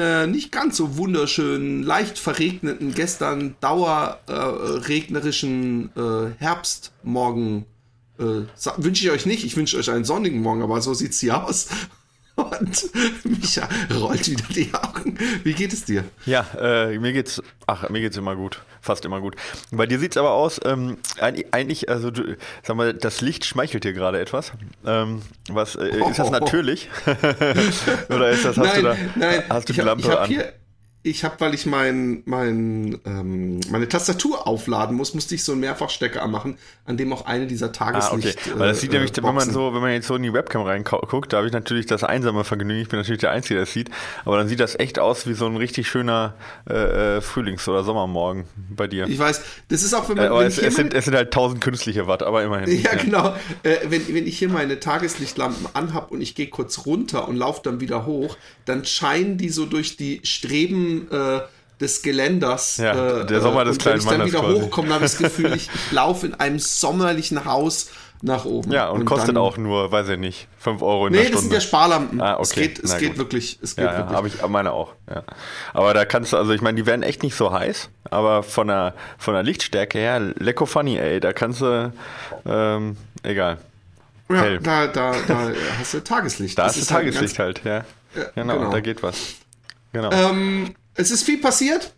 Eine nicht ganz so wunderschönen, leicht verregneten, gestern dauerregnerischen äh, äh, Herbstmorgen äh, wünsche ich euch nicht. Ich wünsche euch einen sonnigen Morgen, aber so sieht's hier aus. Und Micha rollt wieder die Augen. Wie geht es dir? Ja, äh, mir geht's, ach, mir geht's immer gut. Fast immer gut. Bei dir sieht's aber aus, ähm, eigentlich, also du, sag mal, das Licht schmeichelt dir gerade etwas. Ähm, was, äh, ist das natürlich? Oder ist das, hast nein, du da, nein, hast du die hab, Lampe an? Hier, ich habe, weil ich mein, mein, ähm, meine Tastatur aufladen muss, musste ich so einen Mehrfachstecker anmachen, an dem auch eine dieser Tageslicht. Ah, okay. Weil das sieht äh, nämlich, wenn man so, wenn man jetzt so in die Webcam reinguckt, da habe ich natürlich das einsame Vergnügen. Ich bin natürlich der Einzige, der es sieht. Aber dann sieht das echt aus wie so ein richtig schöner äh, äh Frühlings- oder Sommermorgen bei dir. Ich weiß, das ist auch, wenn man. Äh, wenn es, es, sind, es sind halt tausend künstliche Watt, aber immerhin. Ja, ja. genau. Äh, wenn, wenn ich hier meine Tageslichtlampen anhab und ich gehe kurz runter und laufe dann wieder hoch, dann scheinen die so durch die Streben äh, des Geländers. Ja, äh, der Sommer des kleinen Mannes. Wenn ich dann wieder hochkomme, habe ich das Gefühl, ich, ich laufe in einem sommerlichen Haus nach oben. Ja, und, und kostet auch nur, weiß ich nicht, 5 Euro in nee, der Stunde. Nee, das sind ja Sparlampen. Ah, okay. Es geht, es geht wirklich. Es geht ja, wirklich. Ja, habe ich meine auch. Ja. Aber da kannst du, also ich meine, die werden echt nicht so heiß, aber von der, von der Lichtstärke her, lecko funny, ey, da kannst du, ähm, egal. Ja, Hell. da, da, da hast du Tageslicht. Da das hast du halt Tageslicht halt, halt, ja. ja genau, genau, da geht was. Genau. Ähm, es ist viel passiert.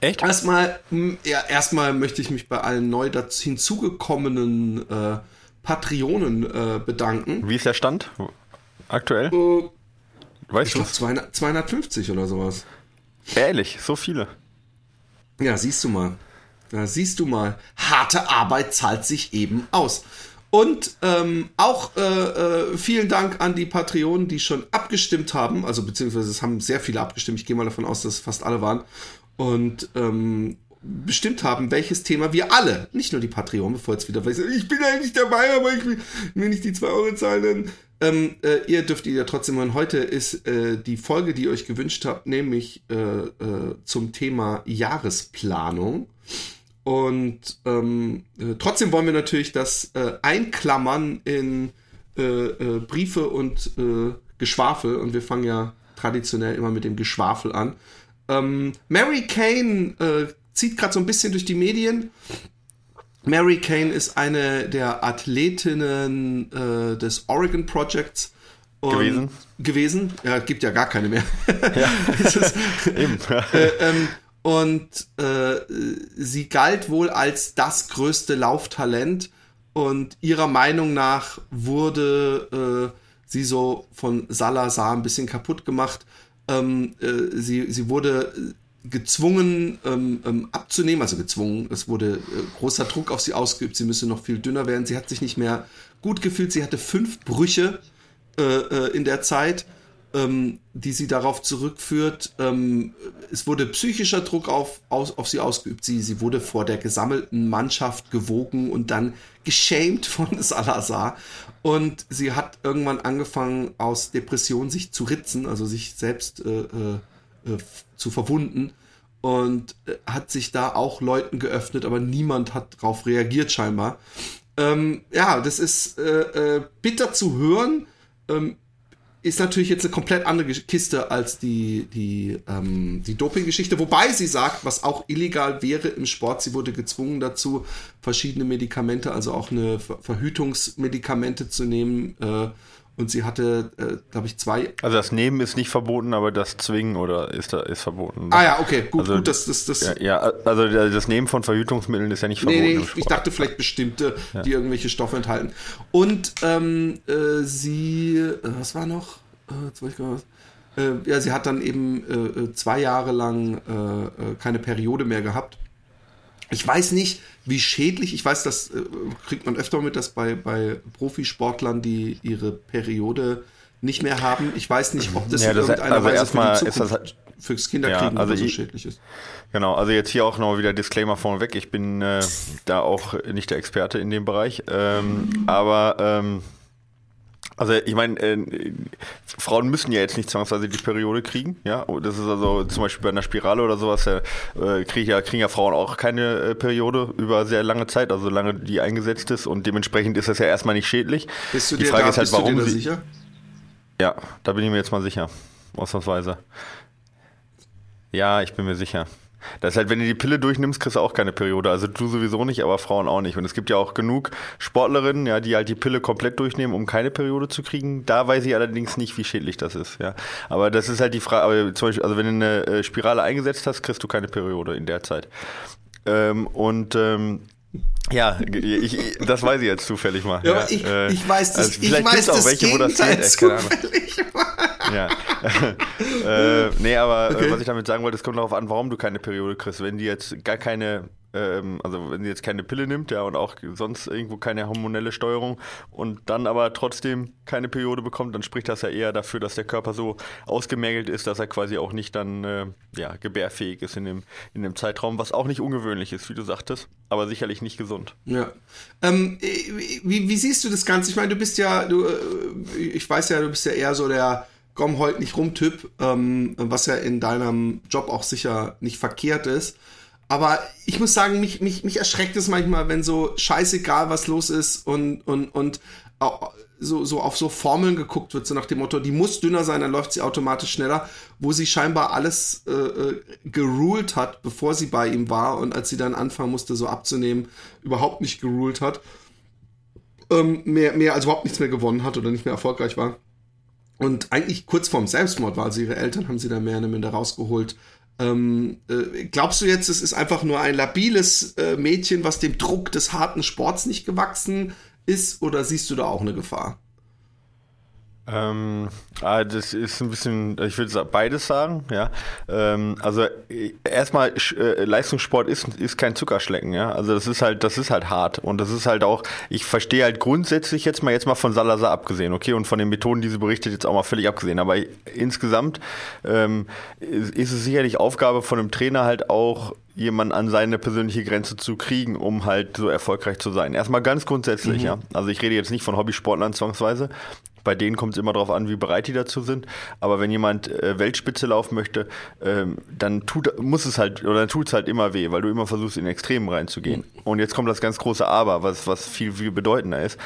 Echt? Erstmal, ja, erstmal möchte ich mich bei allen neu dazu hinzugekommenen äh, Patreonen äh, bedanken. Wie ist der Stand aktuell? Äh, weißt du? 200, 250 oder sowas. Ehrlich, so viele. Ja, siehst du mal. Ja, siehst du mal. Harte Arbeit zahlt sich eben aus. Und ähm, auch äh, äh, vielen Dank an die Patreonen, die schon abgestimmt haben. Also beziehungsweise es haben sehr viele abgestimmt. Ich gehe mal davon aus, dass es fast alle waren. Und ähm, bestimmt haben, welches Thema wir alle, nicht nur die Patreon, bevor jetzt wieder weiß, ich bin eigentlich dabei, aber ich will, will nicht die zwei Euro zahlen. Ähm, äh, ihr dürft ihr ja trotzdem hören. Heute ist äh, die Folge, die ihr euch gewünscht habt, nämlich äh, äh, zum Thema Jahresplanung. Und ähm, äh, trotzdem wollen wir natürlich das äh, einklammern in äh, äh, Briefe und äh, Geschwafel. Und wir fangen ja traditionell immer mit dem Geschwafel an. Ähm, Mary Kane äh, zieht gerade so ein bisschen durch die Medien. Mary Kane ist eine der Athletinnen des Oregon Projects. gewesen. Gewesen. Ja, gibt ja gar keine mehr. Ja. ist, Eben. Äh, ähm, und äh, sie galt wohl als das größte Lauftalent. Und ihrer Meinung nach wurde äh, sie so von Salazar ein bisschen kaputt gemacht. Ähm, äh, sie, sie wurde gezwungen ähm, ähm, abzunehmen, also gezwungen, es wurde äh, großer Druck auf sie ausgeübt, sie müsse noch viel dünner werden, sie hat sich nicht mehr gut gefühlt, sie hatte fünf Brüche äh, äh in der Zeit ähm, die sie darauf zurückführt. Ähm, es wurde psychischer Druck auf, auf, auf sie ausgeübt. Sie, sie wurde vor der gesammelten Mannschaft gewogen und dann geschämt von Salazar. Und sie hat irgendwann angefangen, aus Depression sich zu ritzen, also sich selbst äh, äh, zu verwunden. Und äh, hat sich da auch Leuten geöffnet, aber niemand hat darauf reagiert scheinbar. Ähm, ja, das ist äh, äh, bitter zu hören. Ähm, ist natürlich jetzt eine komplett andere Kiste als die, die, ähm, die Doping-Geschichte. Wobei sie sagt, was auch illegal wäre im Sport, sie wurde gezwungen dazu, verschiedene Medikamente, also auch eine Verhütungsmedikamente zu nehmen. Äh, und sie hatte, äh, glaube ich, zwei. Also das Nehmen ist nicht verboten, aber das Zwingen oder ist da ist verboten. Ah ja, okay, gut, also, gut, das, das, das. Ja, ja, also das Nehmen von Verhütungsmitteln ist ja nicht verboten. Nee, nee, ich, dachte vielleicht bestimmte, ja. die irgendwelche Stoffe enthalten. Und ähm, äh, sie, äh, was war noch? Äh, jetzt ich gerade äh, ja, sie hat dann eben äh, zwei Jahre lang keine Periode mehr gehabt. Ich weiß nicht, wie schädlich, ich weiß, das äh, kriegt man öfter mit, dass bei, bei Profisportlern, die ihre Periode nicht mehr haben. Ich weiß nicht, ob das Ja, in das- irgendeiner also Weise erstmal für die ist das Zukunft fürs Kinderkriegen Ja, also so ich- schädlich ist. Genau, also jetzt hier auch noch wieder Disclaimer vorneweg. Ich bin äh, da auch nicht der Experte in dem Bereich. Ähm, aber ähm, also ich meine, äh, Frauen müssen ja jetzt nicht zwangsweise die Periode kriegen, ja. Das ist also zum Beispiel bei einer Spirale oder sowas, äh, kriegen, ja, kriegen ja Frauen auch keine äh, Periode über sehr lange Zeit, also solange die eingesetzt ist und dementsprechend ist das ja erstmal nicht schädlich. Bist du die dir Frage da, ist halt, bist du dir warum da sie. sicher? Ja, da bin ich mir jetzt mal sicher. Ausnahmsweise. Ja, ich bin mir sicher. Das ist halt, wenn du die Pille durchnimmst, kriegst du auch keine Periode. Also du sowieso nicht, aber Frauen auch nicht. Und es gibt ja auch genug Sportlerinnen, ja, die halt die Pille komplett durchnehmen, um keine Periode zu kriegen. Da weiß ich allerdings nicht, wie schädlich das ist, ja. Aber das ist halt die Frage, aber zum Beispiel, also wenn du eine äh, Spirale eingesetzt hast, kriegst du keine Periode in der Zeit. Ähm, und ähm, ja, ich, ich, das weiß ich jetzt zufällig mal. Ja, aber ich, äh, ich weiß das, also ich vielleicht weiß gibt's auch das welche, wo das Gegenteil geht, Ja. äh, nee, aber Okay. äh, was ich damit sagen wollte, es kommt darauf an, warum du keine Periode kriegst. Wenn die jetzt gar keine, ähm, also wenn sie jetzt keine Pille nimmt, ja, und auch sonst irgendwo keine hormonelle Steuerung und dann aber trotzdem keine Periode bekommt, dann spricht das ja eher dafür, dass der Körper so ausgemergelt ist, dass er quasi auch nicht dann, äh, ja, gebärfähig ist in dem, in dem Zeitraum, was auch nicht ungewöhnlich ist, wie du sagtest, aber sicherlich nicht gesund. Ja. Ähm, wie, wie siehst du das Ganze? Ich meine, du bist ja, du, äh, ich weiß ja, du bist ja eher so der komm heute nicht rum Typ, ähm, was ja in deinem Job auch sicher nicht verkehrt ist. Aber ich muss sagen, mich, mich, mich erschreckt es manchmal, wenn so scheißegal was los ist und, und, und so, so auf so Formeln geguckt wird, so nach dem Motto, die muss dünner sein, dann läuft sie automatisch schneller, wo sie scheinbar alles äh, äh, geruled hat, bevor sie bei ihm war und als sie dann anfangen musste, so abzunehmen, überhaupt nicht geruled hat. Ähm, mehr, mehr, also überhaupt nichts mehr gewonnen hat oder nicht mehr erfolgreich war. Und eigentlich kurz vorm Selbstmord war sie, ihre Eltern haben sie da mehr oder minder rausgeholt. Ähm, äh, glaubst du jetzt, es ist einfach nur ein labiles äh, Mädchen, was dem Druck des harten Sports nicht gewachsen ist, oder siehst du da auch eine Gefahr? Ähm, ah, das ist ein bisschen, ich würde beides sagen, ja. Ähm, also äh, erstmal äh, Leistungssport ist, ist kein Zuckerschlecken, ja. Also das ist halt, das ist halt hart und das ist halt auch, ich verstehe halt grundsätzlich jetzt mal jetzt mal von Salazar abgesehen, okay, und von den Methoden, die sie berichtet, jetzt auch mal völlig abgesehen. Aber insgesamt ähm, ist es sicherlich Aufgabe von einem Trainer halt auch jemanden an seine persönliche Grenze zu kriegen, um halt so erfolgreich zu sein. Erstmal ganz grundsätzlich, ja. Also ich rede jetzt nicht von Hobbysportlern zwangsweise. Bei denen kommt es immer darauf an, wie bereit die dazu sind. Aber wenn jemand äh, Weltspitze laufen möchte, ähm, dann tut, muss es halt, oder tut es halt immer weh, weil du immer versuchst, in Extremen reinzugehen. Und jetzt kommt das ganz große Aber, was, was viel, viel bedeutender ist.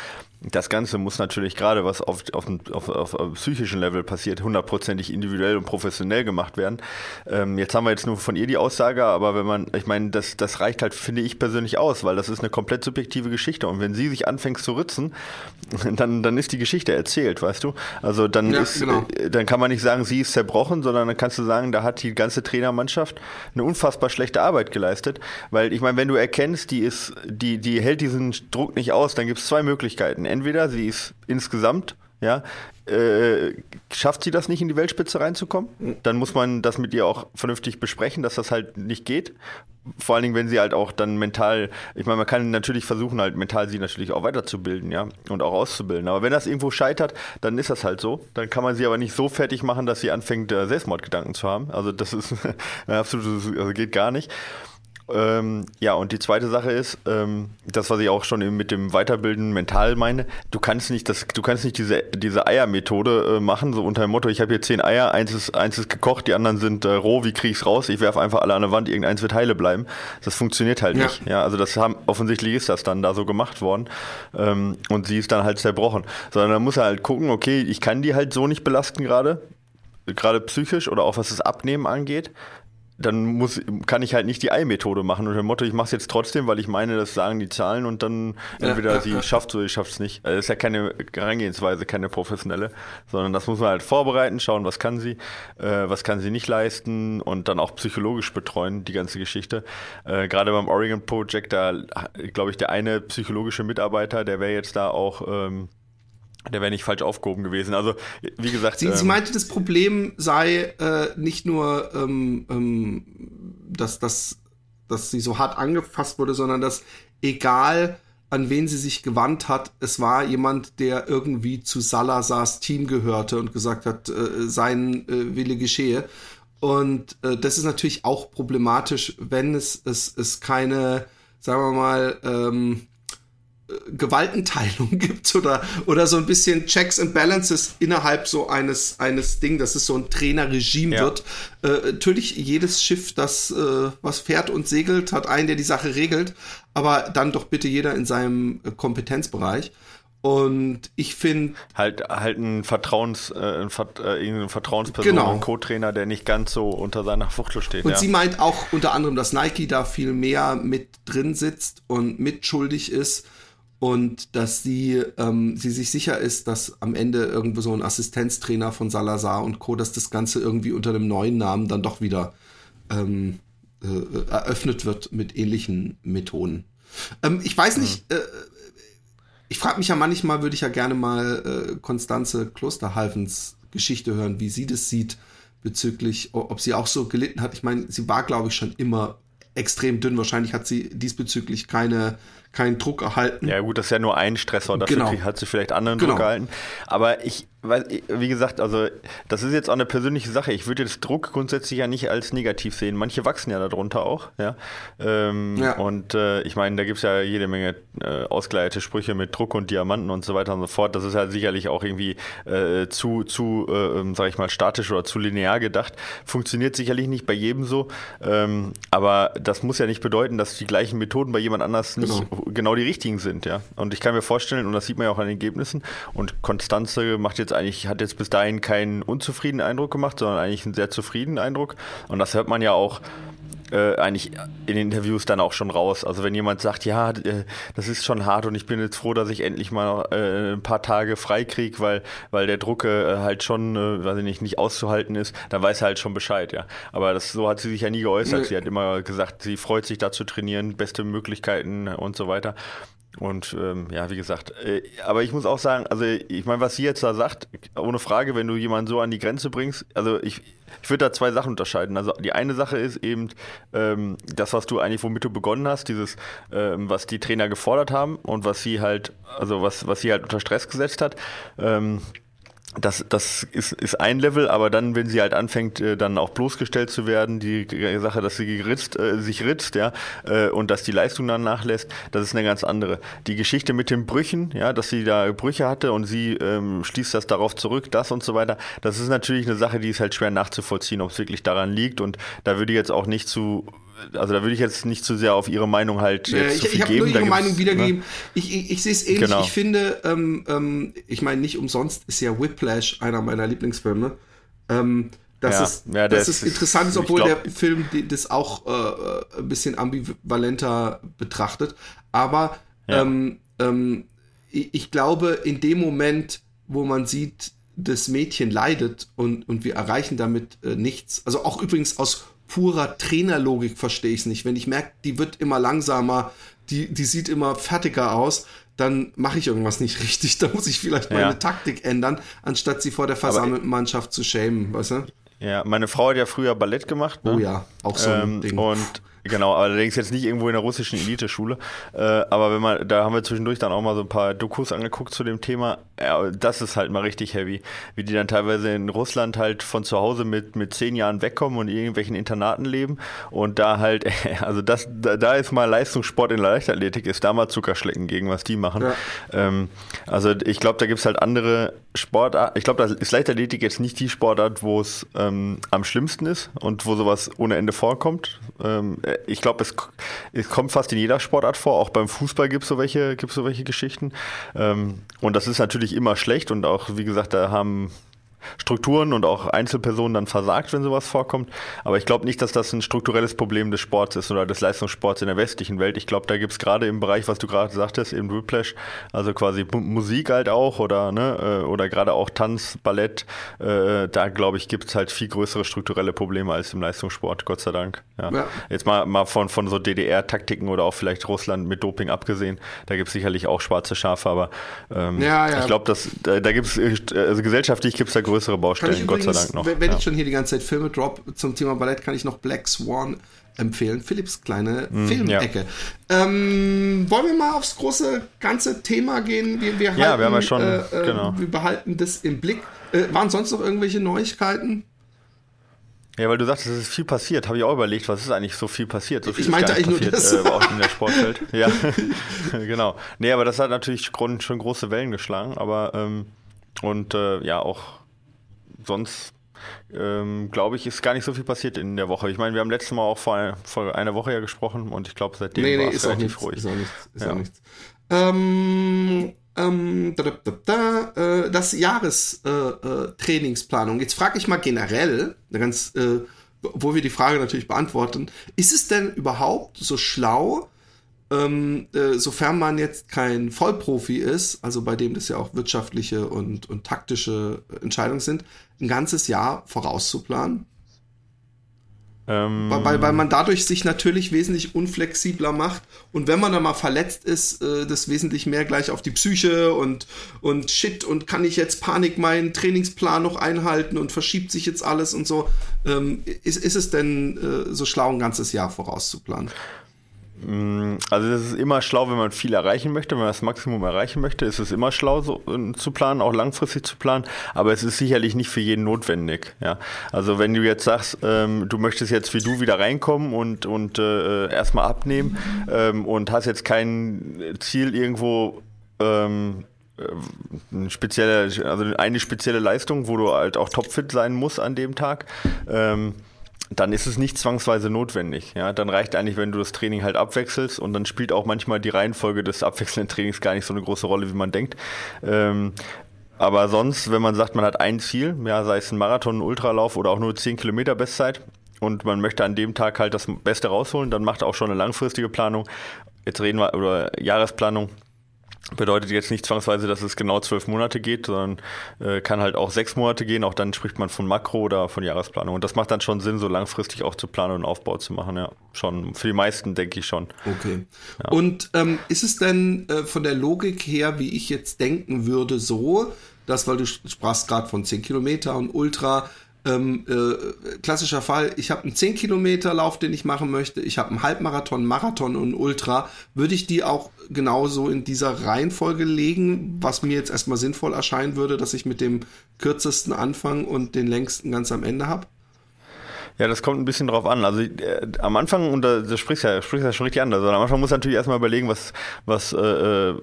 Das Ganze muss natürlich gerade, was auf, auf, auf, auf psychischen Level passiert, hundertprozentig individuell und professionell gemacht werden. Ähm, jetzt haben wir jetzt nur von ihr die Aussage, aber wenn man, ich meine, das, das reicht halt, finde ich persönlich aus, weil das ist eine komplett subjektive Geschichte. Und wenn sie sich anfängt zu ritzen, dann, dann ist die Geschichte erzählt, weißt du? Also dann Ja, ist, genau. äh, dann kann man nicht sagen, sie ist zerbrochen, sondern dann kannst du sagen, da hat die ganze Trainermannschaft eine unfassbar schlechte Arbeit geleistet. Weil ich meine, wenn du erkennst, die ist, die, die hält diesen Druck nicht aus, dann gibt es zwei Möglichkeiten. Entweder sie ist insgesamt, ja, äh, schafft sie das nicht in die Weltspitze reinzukommen, dann muss man das mit ihr auch vernünftig besprechen, dass das halt nicht geht. Vor allen Dingen, wenn sie halt auch dann mental, ich meine, man kann natürlich versuchen, halt mental sie natürlich auch weiterzubilden, ja, und auch auszubilden. Aber wenn das irgendwo scheitert, dann ist das halt so. Dann kann man sie aber nicht so fertig machen, dass sie anfängt, äh, Selbstmordgedanken zu haben. Also das ist absolut, also geht gar nicht. Ähm, ja, und die zweite Sache ist, ähm, das, was ich auch schon mit dem Weiterbilden mental meine, du kannst nicht, das, du kannst nicht diese, diese Eiermethode äh, machen, so unter dem Motto, ich habe hier zehn Eier, eins ist, eins ist gekocht, die anderen sind äh, roh, wie krieg ich's raus? Ich werfe einfach alle an der Wand, irgendeins wird heile bleiben. Das funktioniert halt Ja. nicht. Ja, also das haben, offensichtlich ist das dann da so gemacht worden. Ähm, und sie ist dann halt zerbrochen. Sondern dann muss er halt gucken, okay, ich kann die halt so nicht belasten gerade, gerade psychisch oder auch was das Abnehmen angeht dann muss, kann ich halt nicht die Ei-Methode machen und dem Motto, ich mache es jetzt trotzdem, weil ich meine, das sagen die Zahlen und dann Ja, entweder ja, sie ja. schafft es oder ich schafft es nicht. Also das ist ja keine Herangehensweise, keine professionelle, sondern das muss man halt vorbereiten, schauen, was kann sie, äh, was kann sie nicht leisten und dann auch psychologisch betreuen, die ganze Geschichte. Äh, Gerade beim Oregon Project, da glaube ich, der eine psychologische Mitarbeiter, der wäre jetzt da auch, ähm, der wäre nicht falsch aufgehoben gewesen. Also, wie gesagt, Sie, sie ähm, meinte, das Problem sei äh, nicht nur, ähm, ähm, dass, dass, dass sie so hart angefasst wurde, sondern dass egal an wen sie sich gewandt hat. Es war jemand, der irgendwie zu Salazars Team gehörte und gesagt hat, äh, sein äh, Wille geschehe. Und äh, das ist natürlich auch problematisch, wenn es, es, es keine, sagen wir mal, ähm, Gewaltenteilung gibt oder, oder so ein bisschen Checks and Balances innerhalb so eines, eines Ding, dass es so ein Trainerregime ja. wird. Äh, natürlich, jedes Schiff, das äh, was fährt und segelt, hat einen, der die Sache regelt, aber dann doch bitte jeder in seinem äh, Kompetenzbereich. Und ich finde. Halt, halt ein Vertrauens, äh, ein, Vert, äh, Vertrauensperson, genau. ein Co-Trainer, der nicht ganz so unter seiner Fuchtel steht. Und ja. sie meint auch unter anderem, dass Nike da viel mehr mit drin sitzt und mitschuldig ist und dass sie, ähm, sie sich sicher ist, dass am Ende irgendwo so ein Assistenztrainer von Salazar und Co., dass das Ganze irgendwie unter einem neuen Namen dann doch wieder ähm, äh, eröffnet wird mit ähnlichen Methoden. Ähm, ich weiß nicht, mhm. äh, ich frage mich ja manchmal, würde ich ja gerne mal äh, Klosterhalfens Geschichte hören, wie sie das sieht bezüglich, ob sie auch so gelitten hat. Ich meine, sie war, glaube ich, schon immer extrem dünn. Wahrscheinlich hat sie diesbezüglich keine keinen Druck erhalten. Ja gut, das ist ja nur ein Stressor, dafür genau. hat sie vielleicht anderen genau. Druck gehalten. Aber ich, weil, wie gesagt, also das ist jetzt auch eine persönliche Sache. Ich würde jetzt Druck grundsätzlich ja nicht als negativ sehen. Manche wachsen ja darunter auch, ja. Ähm, ja. Und äh, ich meine, da gibt es ja jede Menge äh, ausgeleitete Sprüche mit Druck und Diamanten und so weiter und so fort. Das ist halt sicherlich auch irgendwie äh, zu, zu äh, ähm, sag ich mal, statisch oder zu linear gedacht. Funktioniert sicherlich nicht bei jedem so. Ähm, aber das muss ja nicht bedeuten, dass die gleichen Methoden bei jemand anders nicht genau, genau die richtigen sind, ja. Und ich kann mir vorstellen, und das sieht man ja auch an den Ergebnissen, und Konstanze macht jetzt eigentlich, hat jetzt bis dahin keinen unzufriedenen Eindruck gemacht, sondern eigentlich einen sehr zufriedenen Eindruck. Und das hört man ja auch äh, eigentlich in den Interviews dann auch schon raus. Also wenn jemand sagt, ja, äh, das ist schon hart und ich bin jetzt froh, dass ich endlich mal äh, ein paar Tage frei kriege, weil, weil der Druck äh, halt schon, äh, weiß ich nicht, nicht auszuhalten ist, dann weiß er halt schon Bescheid, ja. Aber das, so hat sie sich ja nie geäußert. Sie hat immer gesagt, sie freut sich da zu trainieren, beste Möglichkeiten und so weiter. Und ähm, ja, wie gesagt, äh, aber ich muss auch sagen, also ich meine, was sie jetzt da sagt, ohne Frage, wenn du jemanden so an die Grenze bringst, also ich, ich würde da zwei Sachen unterscheiden. Also die eine Sache ist eben ähm, das, was du eigentlich, womit du begonnen hast, dieses, ähm, was die Trainer gefordert haben und was sie halt, also was, was sie halt unter Stress gesetzt hat. Ähm, das, das ist, ist ein Level, aber dann, wenn sie halt anfängt, äh, dann auch bloßgestellt zu werden, die Sache, dass sie geritzt, äh, sich ritzt, ja, äh, und dass die Leistung dann nachlässt, das ist eine ganz andere. Die Geschichte mit den Brüchen, ja, dass sie da Brüche hatte und sie ähm, schließt das darauf zurück, das und so weiter, das ist natürlich eine Sache, die ist halt schwer nachzuvollziehen, ob es wirklich daran liegt und da würde ich jetzt auch nicht zu also da würde ich jetzt nicht zu sehr auf ihre Meinung halt ja, jetzt ich, ich habe nur ihre Meinung wiedergegeben. Ne? Ich, ich, ich sehe es ähnlich. Genau. Ich finde, ähm, ähm, ich meine, nicht umsonst ist ja Whiplash einer meiner Lieblingsfilme. Ähm, das ja, ist, ja, das ist, ist interessant, ist, obwohl glaub, der Film das auch äh, ein bisschen ambivalenter betrachtet. Aber ja. ähm, ähm, ich, ich glaube, in dem Moment, wo man sieht, das Mädchen leidet und, und wir erreichen damit äh, nichts. Also auch übrigens aus purer Trainerlogik verstehe ich es nicht. Wenn ich merke, die wird immer langsamer, die, die sieht immer fertiger aus, dann mache ich irgendwas nicht richtig. Da muss ich vielleicht meine ja. Taktik ändern, anstatt sie vor der versammelten Mannschaft zu schämen, weißt du? Ja, meine Frau hat ja früher Ballett gemacht. Ne? Oh ja, auch so ein ähm, Ding. Und Genau, allerdings jetzt nicht irgendwo in der russischen Eliteschule. Äh, aber wenn man, da haben wir zwischendurch dann auch mal so ein paar Dokus angeguckt zu dem Thema. Ja, das ist halt mal richtig heavy. Wie die dann teilweise in Russland halt von zu Hause mit, mit zehn Jahren wegkommen und in irgendwelchen Internaten leben. Und da halt, also das, da, da ist mal Leistungssport in der Leichtathletik, ist da mal Zuckerschlecken gegen, was die machen. Ja. Ähm, also ich glaube, da gibt es halt andere Sportarten. Ich glaube, da ist Leichtathletik jetzt nicht die Sportart, wo es ähm, am schlimmsten ist und wo sowas ohne Ende vorkommt. Ähm, ich glaube, es, es, kommt fast in jeder Sportart vor. Auch beim Fußball gibt es so welche, gibt's so welche Geschichten. Ähm, und das ist natürlich immer schlecht und auch, wie gesagt, da haben Strukturen und auch Einzelpersonen dann versagt, wenn sowas vorkommt. Aber ich glaube nicht, dass das ein strukturelles Problem des Sports ist oder des Leistungssports in der westlichen Welt. Ich glaube, da gibt es gerade im Bereich, was du gerade sagtest, im Whiplash, also quasi Musik halt auch oder, ne, äh, oder gerade auch Tanz, Ballett, äh, da glaube ich, gibt es halt viel größere strukturelle Probleme als im Leistungssport, Gott sei Dank. Ja. Ja. Jetzt mal, mal von, von so DDR-Taktiken oder auch vielleicht Russland mit Doping abgesehen, da gibt es sicherlich auch schwarze Schafe, aber ähm, ja, ich glaube, da, da gibt es, äh, also gesellschaftlich gibt es da größere Baustellen, Gott sei Dank noch. Wenn ja. ich schon hier die ganze Zeit Filme drop zum Thema Ballett, kann ich noch Black Swan empfehlen. Philips kleine mm, Filmecke. Ja. Ähm, wollen wir mal aufs große ganze Thema gehen? Wir, wir ja, halten, wir haben ja schon, äh, äh, genau. Wir behalten das im Blick. Äh, waren sonst noch irgendwelche Neuigkeiten? Ja, weil du sagtest, es ist viel passiert. Habe ich auch überlegt, was ist eigentlich so viel passiert? So viel ich meinte eigentlich passiert, nur das. Äh, auch in der Sportwelt. ja, genau. Nee, aber das hat natürlich schon große Wellen geschlagen. Aber, ähm, und äh, ja, auch sonst, ähm, glaube ich, ist gar nicht so viel passiert in der Woche. Ich meine, wir haben letztes Mal auch vor, vor einer Woche ja gesprochen und ich glaube, seitdem nee, nee, war es relativ ruhig. Ist auch nichts. Ist ja. auch nichts. Ähm, ähm, da, da, da, äh, das Jahrestrainingsplanung. Äh, äh, Jetzt frage ich mal generell, ganz, äh, wo wir die Frage natürlich beantworten, ist es denn überhaupt so schlau, ähm, äh, sofern man jetzt kein Vollprofi ist, also bei dem das ja auch wirtschaftliche und, und taktische Entscheidungen sind, ein ganzes Jahr vorauszuplanen? Ähm, weil, weil man dadurch sich natürlich wesentlich unflexibler macht und wenn man dann mal verletzt ist, äh, das wesentlich mehr gleich auf die Psyche und, und shit und kann ich jetzt Panik meinen Trainingsplan noch einhalten und verschiebt sich jetzt alles und so. Ähm, ist, ist es denn äh, so schlau, ein ganzes Jahr vorauszuplanen? Mm, also es ist immer schlau, wenn man viel erreichen möchte, wenn man das Maximum erreichen möchte, ist es immer schlau so, äh, zu planen, auch langfristig zu planen, aber es ist sicherlich nicht für jeden notwendig. Ja? Also wenn du jetzt sagst, ähm, du möchtest jetzt wie du wieder reinkommen und, und äh, erstmal abnehmen ähm, und hast jetzt kein Ziel irgendwo ähm, äh, eine spezielle, also eine spezielle Leistung, wo du halt auch topfit sein musst an dem Tag. Ähm, dann ist es nicht zwangsweise notwendig. Ja, dann reicht eigentlich, wenn du das Training halt abwechselst und dann spielt auch manchmal die Reihenfolge des abwechselnden Trainings gar nicht so eine große Rolle, wie man denkt. Ähm, aber sonst, wenn man sagt, man hat ein Ziel, ja, sei es ein Marathon, ein Ultralauf oder auch nur 10 Kilometer Bestzeit und man möchte an dem Tag halt das Beste rausholen, dann macht auch schon eine langfristige Planung. Jetzt reden wir über Jahresplanung Bedeutet jetzt nicht zwangsweise, dass es genau zwölf Monate geht, sondern äh, kann halt auch sechs Monate gehen. Auch dann spricht man von Makro oder von Jahresplanung. Und das macht dann schon Sinn, so langfristig auch zu planen und Aufbau zu machen. Ja, schon. Für die meisten denke ich schon. Okay. Ja. Und ähm, ist es denn äh, von der Logik her, wie ich jetzt denken würde, so, dass, weil du sprachst gerade von 10 Kilometer und Ultra, ähm, äh, klassischer Fall, ich habe einen 10 Kilometer Lauf, den ich machen möchte, ich habe einen Halbmarathon, Marathon und Ultra, würde ich die auch genauso in dieser Reihenfolge legen, was mir jetzt erstmal sinnvoll erscheinen würde, dass ich mit dem kürzesten anfange und den längsten ganz am Ende habe? Ja, das kommt ein bisschen drauf an. Also äh, am Anfang, und da, sprichst ja, sprichst ja schon richtig an, also am Anfang muss ich natürlich erstmal überlegen, was, was, äh, äh,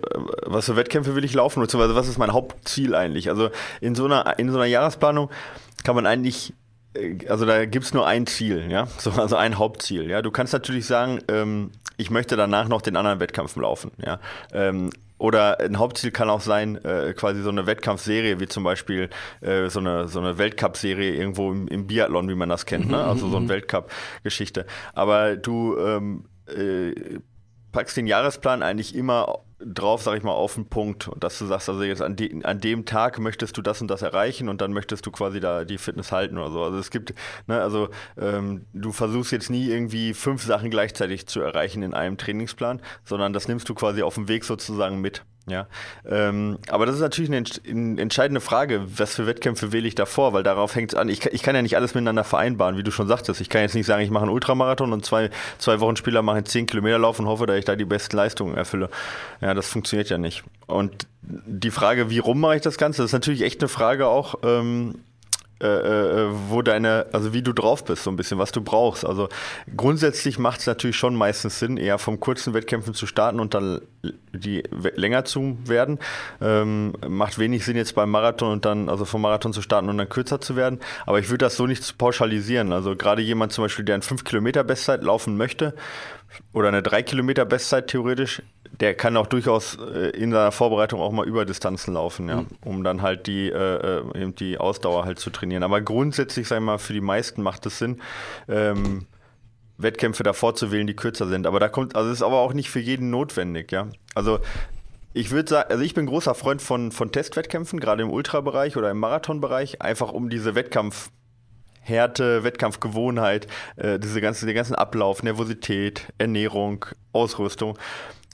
was für Wettkämpfe will ich laufen, beziehungsweise was ist mein Hauptziel eigentlich. Also in so einer, in so einer Jahresplanung kann man eigentlich äh, also da gibt es nur ein Ziel, ja, so, also ein Hauptziel. Ja, du kannst natürlich sagen, ähm, ich möchte danach noch den anderen Wettkampf laufen, ja. Ähm, oder ein Hauptziel kann auch sein, äh, quasi so eine Wettkampfserie, wie zum Beispiel äh, so eine, so eine Weltcup-Serie irgendwo im, im, Biathlon, wie man das kennt, ne? also so eine mhm. Weltcup-Geschichte. Aber du ähm, äh, packst den Jahresplan eigentlich immer drauf, sag ich mal, auf den Punkt. Und dass du sagst, also jetzt an, de an dem Tag möchtest du das und das erreichen und dann möchtest du quasi da die Fitness halten oder so. Also es gibt, ne, also ähm, du versuchst jetzt nie irgendwie fünf Sachen gleichzeitig zu erreichen in einem Trainingsplan, sondern das nimmst du quasi auf dem Weg sozusagen mit. Ja, ähm, aber das ist natürlich eine, eine, entscheidende Frage, was für Wettkämpfe wähle ich davor, weil darauf hängt es an. Ich, ich, kann ja nicht alles miteinander vereinbaren, wie du schon sagtest. Ich kann jetzt nicht sagen, ich mache einen Ultramarathon und zwei, zwei Wochen später mache ich 10 Kilometer Lauf und hoffe, dass ich da die besten Leistungen erfülle. Ja, das funktioniert ja nicht. Und die Frage, wie rum mache ich das Ganze, das ist natürlich echt eine Frage auch, ähm, äh, äh, wo deine, also wie du drauf bist, so ein bisschen, was du brauchst. Also grundsätzlich macht es natürlich schon meistens Sinn, eher vom kurzen Wettkämpfen zu starten und dann die länger zu werden. Ähm, macht wenig Sinn jetzt beim Marathon und dann, also vom Marathon zu starten und dann kürzer zu werden. Aber ich würde das so nicht pauschalisieren. Also gerade jemand zum Beispiel, der ein 5 Kilometer Bestzeit laufen möchte oder eine 3 Kilometer Bestzeit theoretisch, der kann auch durchaus äh, in seiner Vorbereitung auch mal über Distanzen laufen, ja, mhm. um dann halt die, äh, äh, eben die Ausdauer halt zu trainieren. Aber grundsätzlich, sag ich mal, für die meisten macht es Sinn, ähm, Wettkämpfe davor zu wählen, die kürzer sind. Aber da kommt, also ist aber auch nicht für jeden notwendig, ja. Also ich würde sagen, also ich bin großer Freund von, von Testwettkämpfen, gerade im Ultrabereich oder im Marathonbereich, einfach um diese Wettkampf Härte, Wettkampfgewohnheit, äh, diese ganze, den ganzen Ablauf, Nervosität, Ernährung, Ausrüstung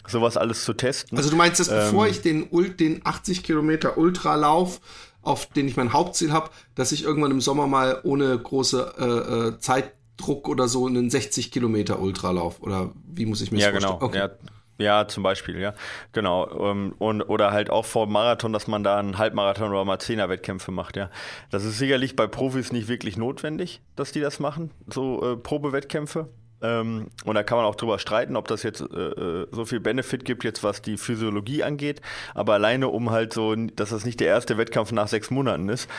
sowas alles zu testen. Also du meinst, dass ähm, bevor ich den, den 80 Kilometer Ultralauf auf den ich mein Hauptziel habe, dass ich irgendwann im Sommer mal ohne große äh, äh, Zeitdruck oder so einen 60 Kilometer Ultralauf oder wie muss ich mir das ja, vorstellen? Genau. Okay. Ja, ja, zum Beispiel, ja. Genau. Ähm, und, oder halt auch vor Marathon, dass man da einen Halbmarathon oder mal Zehner-Wettkämpfe macht, ja. Das ist sicherlich bei Profis nicht wirklich notwendig, dass die das machen, so äh, Probewettkämpfe. Ähm, und da kann man auch drüber streiten, ob das jetzt äh, äh, so viel Benefit gibt, jetzt was die Physiologie angeht. Aber alleine um halt so, dass das nicht der erste Wettkampf nach sechs Monaten ist,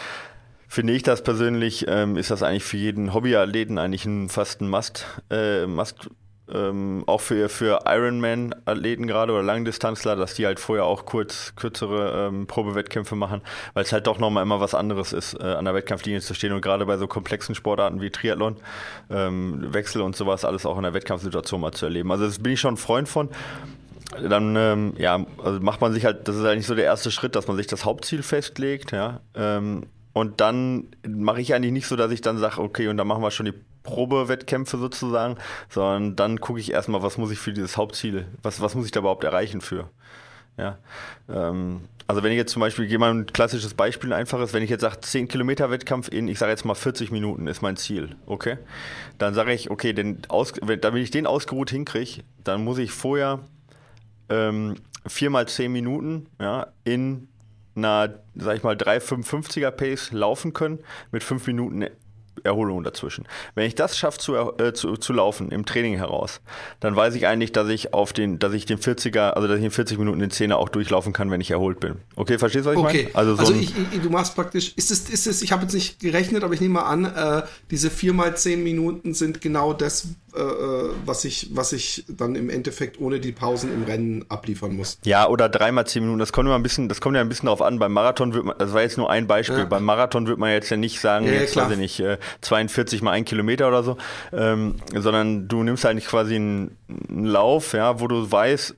finde ich das persönlich, ähm, ist das eigentlich für jeden Hobbyathleten eigentlich ein, fast ein Must, äh, Must ähm, auch für, für Ironman-Athleten gerade oder Langdistanzler, dass die halt vorher auch kurz kürzere ähm, Probewettkämpfe machen, weil es halt doch nochmal immer was anderes ist, äh, an der Wettkampflinie zu stehen und gerade bei so komplexen Sportarten wie Triathlon, ähm, Wechsel und sowas, alles auch in der Wettkampfsituation mal zu erleben. Also das bin ich schon ein Freund von dann ähm, ja, also macht man sich halt, das ist eigentlich so der erste Schritt, dass man sich das Hauptziel festlegt, ja. Und dann mache ich eigentlich nicht so, dass ich dann sage, okay, und dann machen wir schon die Probewettkämpfe sozusagen, sondern dann gucke ich erstmal, was muss ich für dieses Hauptziel, was, was muss ich da überhaupt erreichen für. Ja, ähm, also wenn ich jetzt zum Beispiel, gehe mal ein klassisches Beispiel, ein einfaches, wenn ich jetzt sage, 10 Kilometer Wettkampf in, ich sage jetzt mal 40 Minuten ist mein Ziel, okay? Dann sage ich, okay, denn aus, wenn, damit ich den ausgeruht hinkriege, dann muss ich vorher ähm, 4 mal 10 Minuten ja, in einer, sag ich mal, 3,55er Pace laufen können mit 5 Minuten Erholung dazwischen. Wenn ich das schaffe zu, äh, zu, zu laufen im Training heraus, dann weiß ich eigentlich, dass ich auf den, dass ich den 40er, also dass ich in 40 Minuten den 10er auch durchlaufen kann, wenn ich erholt bin. Okay, verstehst du, was ich okay. meine? Also, so also ich, ich, du machst praktisch, ist es, ist es, ich habe jetzt nicht gerechnet, aber ich nehme mal an, äh, diese 4 mal 10 Minuten sind genau das, was ich, was ich dann im Endeffekt ohne die Pausen im Rennen abliefern muss. Ja, oder dreimal zehn Minuten. Das kommt immer ein bisschen, das kommt ja ein bisschen darauf an. Beim Marathon wird man, das war jetzt nur ein Beispiel. Ja. Beim Marathon wird man jetzt ja nicht sagen, ja, jetzt klar. weiß ich nicht, 42 äh, mal ein Kilometer oder so, ähm, sondern du nimmst eigentlich quasi einen, einen Lauf, ja, wo du weißt,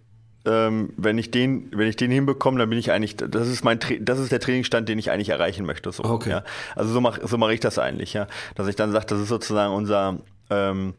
ähm, wenn ich den, wenn ich den hinbekomme, dann bin ich eigentlich, das ist mein, das ist der Trainingsstand, den ich eigentlich erreichen möchte. So, okay. Ja. Also so mache so mach ich das eigentlich, ja, dass ich dann sage, das ist sozusagen unser ähm,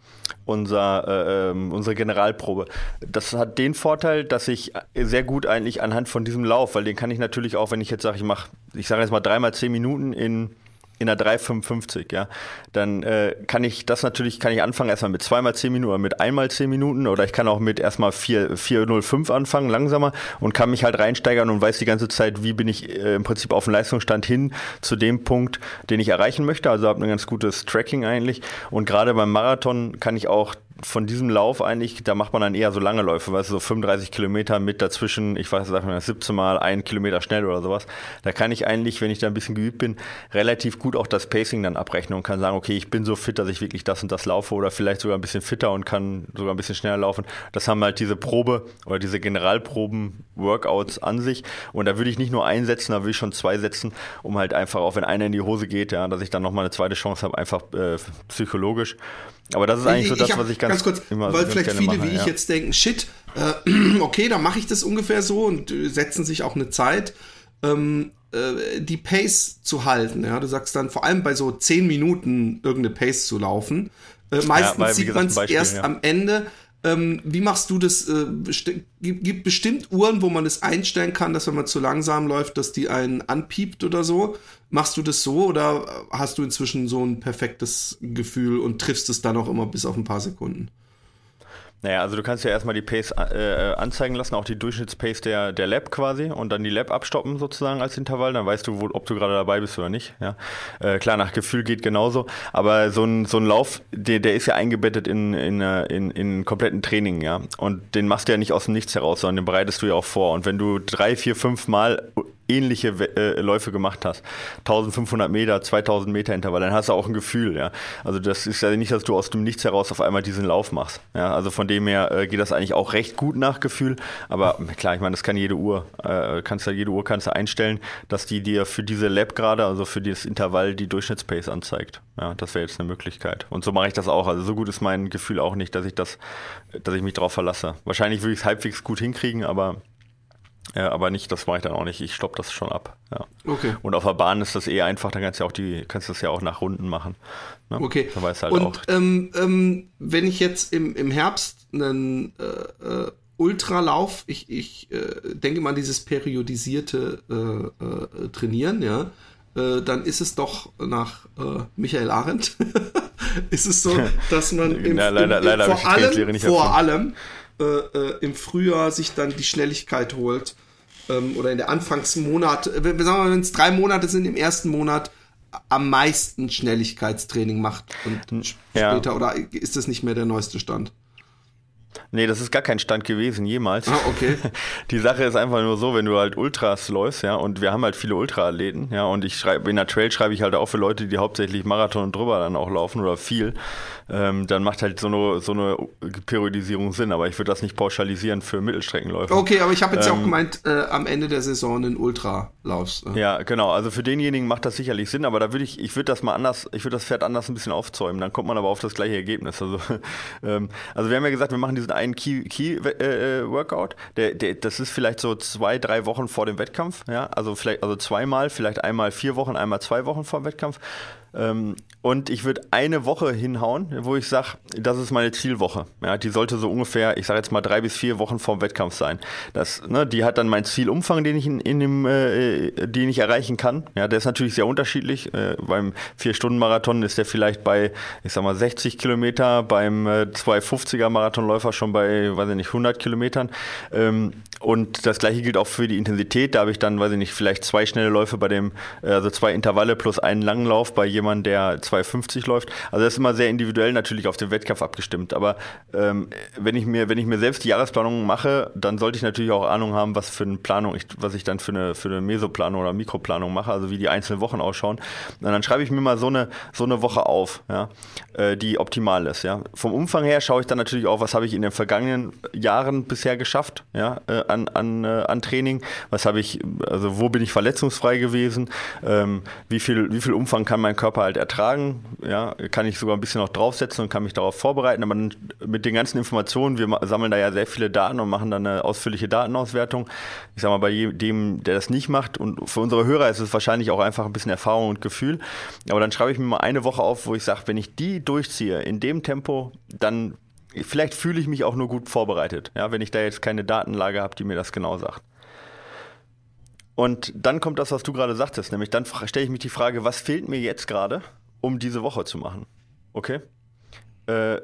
unser, äh, ähm, unsere Generalprobe. Das hat den Vorteil, dass ich sehr gut eigentlich anhand von diesem Lauf, weil den kann ich natürlich auch, wenn ich jetzt sage, ich mache, ich sage jetzt mal dreimal zehn Minuten in in der 3,55, ja, dann äh, kann ich das natürlich, kann ich anfangen erstmal mit zweimal 10 Minuten oder mit einmal 10 Minuten oder ich kann auch mit erstmal 4,05 anfangen, langsamer und kann mich halt reinsteigern und weiß die ganze Zeit, wie bin ich äh, im Prinzip auf dem Leistungsstand hin zu dem Punkt, den ich erreichen möchte. Also habe ein ganz gutes Tracking eigentlich und gerade beim Marathon kann ich auch von diesem Lauf eigentlich, da macht man dann eher so lange Läufe, weißt du, so 35 Kilometer mit dazwischen, ich weiß, mal 17 Mal ein Kilometer schnell oder sowas. Da kann ich eigentlich, wenn ich da ein bisschen geübt bin, relativ gut auch das Pacing dann abrechnen und kann sagen, okay, ich bin so fit, dass ich wirklich das und das laufe oder vielleicht sogar ein bisschen fitter und kann sogar ein bisschen schneller laufen. Das haben halt diese Probe oder diese Generalproben-Workouts an sich. Und da würde ich nicht nur einsetzen, da würde ich schon zwei setzen, um halt einfach, auch wenn einer in die Hose geht, ja, dass ich dann nochmal eine zweite Chance habe, einfach äh, psychologisch. Aber das ist eigentlich ich, so das, hab, was ich ganz, ganz kurz, immer weil vielleicht viele mache, wie ja. ich jetzt denken, shit, äh, okay, dann mache ich das ungefähr so und äh, setzen sich auch eine Zeit, ähm, äh, die Pace zu halten. Ja, du sagst dann vor allem bei so zehn Minuten irgendeine Pace zu laufen. Äh, meistens ja, weil, sieht man es erst ja. am Ende. Ähm, wie machst du das? Äh, gibt, gibt bestimmt Uhren, wo man es einstellen kann, dass wenn man zu langsam läuft, dass die einen anpiept oder so. Machst du das so oder hast du inzwischen so ein perfektes Gefühl und triffst es dann auch immer bis auf ein paar Sekunden? Naja, also du kannst ja erstmal die Pace äh, anzeigen lassen, auch die Durchschnittspace der, der Lab quasi und dann die Lab abstoppen sozusagen als Intervall, dann weißt du, wo, ob du gerade dabei bist oder nicht. Ja? Äh, klar, nach Gefühl geht genauso, aber so ein, so ein Lauf, der, der ist ja eingebettet in, in, äh, in, in kompletten Training, ja. Und den machst du ja nicht aus dem Nichts heraus, sondern den bereitest du ja auch vor. Und wenn du drei, vier, fünf Mal ähnliche äh, Läufe gemacht hast, 1500 Meter, 2000 Meter Intervall, dann hast du auch ein Gefühl, ja. Also das ist ja nicht, dass du aus dem Nichts heraus auf einmal diesen Lauf machst, ja. Also von dem her äh, geht das eigentlich auch recht gut nach Gefühl, aber klar, ich meine, das kann jede Uhr, äh, kannst du jede Uhr kannst du einstellen, dass die dir für diese Lab gerade, also für dieses Intervall die Durchschnittspace anzeigt. Ja, das wäre jetzt eine Möglichkeit. Und so mache ich das auch. Also so gut ist mein Gefühl auch nicht, dass ich das, dass ich mich darauf verlasse. Wahrscheinlich würde ich es halbwegs gut hinkriegen, aber ja, aber nicht, das mache ich dann auch nicht. Ich stoppe das schon ab. Ja. Okay. Und auf der Bahn ist das eh einfach, dann kannst du ja auch die, kannst du das ja auch nach Runden machen. Ne? Okay. Da weißt halt Und auch. Ähm, ähm, wenn ich jetzt im, im Herbst einen äh, äh, Ultralauf, ich, ich äh, denke mal dieses periodisierte äh, äh, Trainieren, ja. dann ist es doch nach Michael Arendt, ist es so, dass man im, Ja, leider- im, leider habe ich vor allem, nicht vor allem äh, äh, im Frühjahr sich dann die Schnelligkeit holt ähm, oder in der Anfangsmonat, äh, wenn, sagen wir mal, wenn es drei Monate sind, im ersten Monat am meisten Schnelligkeitstraining macht und Ja. später oder ist das nicht mehr der neueste Stand? Nee, das ist gar kein Stand gewesen, jemals. Ah, okay. Die Sache ist einfach nur so, wenn du halt Ultras läufst, ja, und wir haben halt viele Ultraathleten, ja, und ich schreibe, in der Trail schreibe ich halt auch für Leute, die hauptsächlich Marathon und drüber dann auch laufen oder viel, ähm, dann macht halt so eine, so eine Periodisierung Sinn, aber ich würde das nicht pauschalisieren für Mittelstreckenläufer. Okay, aber ich habe jetzt ja auch Ähm, gemeint, äh, am Ende der Saison einen Ultralauf. Äh. Ja, genau. Also für denjenigen macht das sicherlich Sinn, aber da würde ich, ich würde das mal anders, ich würde das Pferd anders ein bisschen aufzäumen. Dann kommt man aber auf das gleiche Ergebnis. Also, ähm, also wir haben ja gesagt, wir machen diesen einen Key, Key äh, äh, Workout. Der, der, das ist vielleicht so zwei, drei Wochen vor dem Wettkampf. Ja, also vielleicht, also zweimal, vielleicht einmal vier Wochen, einmal zwei Wochen vor dem Wettkampf. Ähm, und ich würde eine Woche hinhauen, wo ich sage, das ist meine Zielwoche. Ja, die sollte so ungefähr, ich sage jetzt mal drei bis vier Wochen vorm Wettkampf sein. Das, ne, die hat dann meinen Zielumfang, den ich in, in dem, äh, den ich erreichen kann. Ja, der ist natürlich sehr unterschiedlich. Äh, beim Vier-Stunden-Marathon ist der vielleicht bei, ich sag mal, 60 Kilometer, beim äh, 250er Marathonläufer schon bei, weiß ich nicht, 100 Kilometern. Ähm, und das gleiche gilt auch für die Intensität. Da habe ich dann, weiß ich nicht, vielleicht zwei schnelle Läufe bei dem, äh, also zwei Intervalle plus einen langen Lauf bei jemandem, der 250 läuft. Also das ist immer sehr individuell natürlich auf den Wettkampf abgestimmt. Aber ähm, wenn ich mir, wenn ich mir selbst die Jahresplanung mache, dann sollte ich natürlich auch Ahnung haben, was für eine Planung ich, was ich dann für eine, für eine Mesoplanung oder Mikroplanung mache, also wie die einzelnen Wochen ausschauen. Und dann schreibe ich mir mal so eine, so eine Woche auf, ja, äh, die optimal ist. Ja. Vom Umfang her schaue ich dann natürlich auch, was habe ich in den vergangenen Jahren bisher geschafft, ja, äh, an, an, äh, an Training, was habe ich, also wo bin ich verletzungsfrei gewesen, ähm, wie viel, wie viel Umfang kann mein Körper halt ertragen, ja, kann ich sogar ein bisschen noch draufsetzen und kann mich darauf vorbereiten, aber mit den ganzen Informationen, wir sammeln da ja sehr viele Daten und machen dann eine ausführliche Datenauswertung. Ich sag mal, bei jedem, der das nicht macht und für unsere Hörer ist es wahrscheinlich auch einfach ein bisschen Erfahrung und Gefühl, aber dann schreibe ich mir mal eine Woche auf, wo ich sage, wenn ich die durchziehe in dem Tempo, dann vielleicht fühle ich mich auch nur gut vorbereitet, ja, wenn ich da jetzt keine Datenlage habe, die mir das genau sagt. Und dann kommt das, was du gerade sagtest, nämlich dann stelle ich mich die Frage, was fehlt mir jetzt gerade, um diese Woche zu machen? Okay? Äh,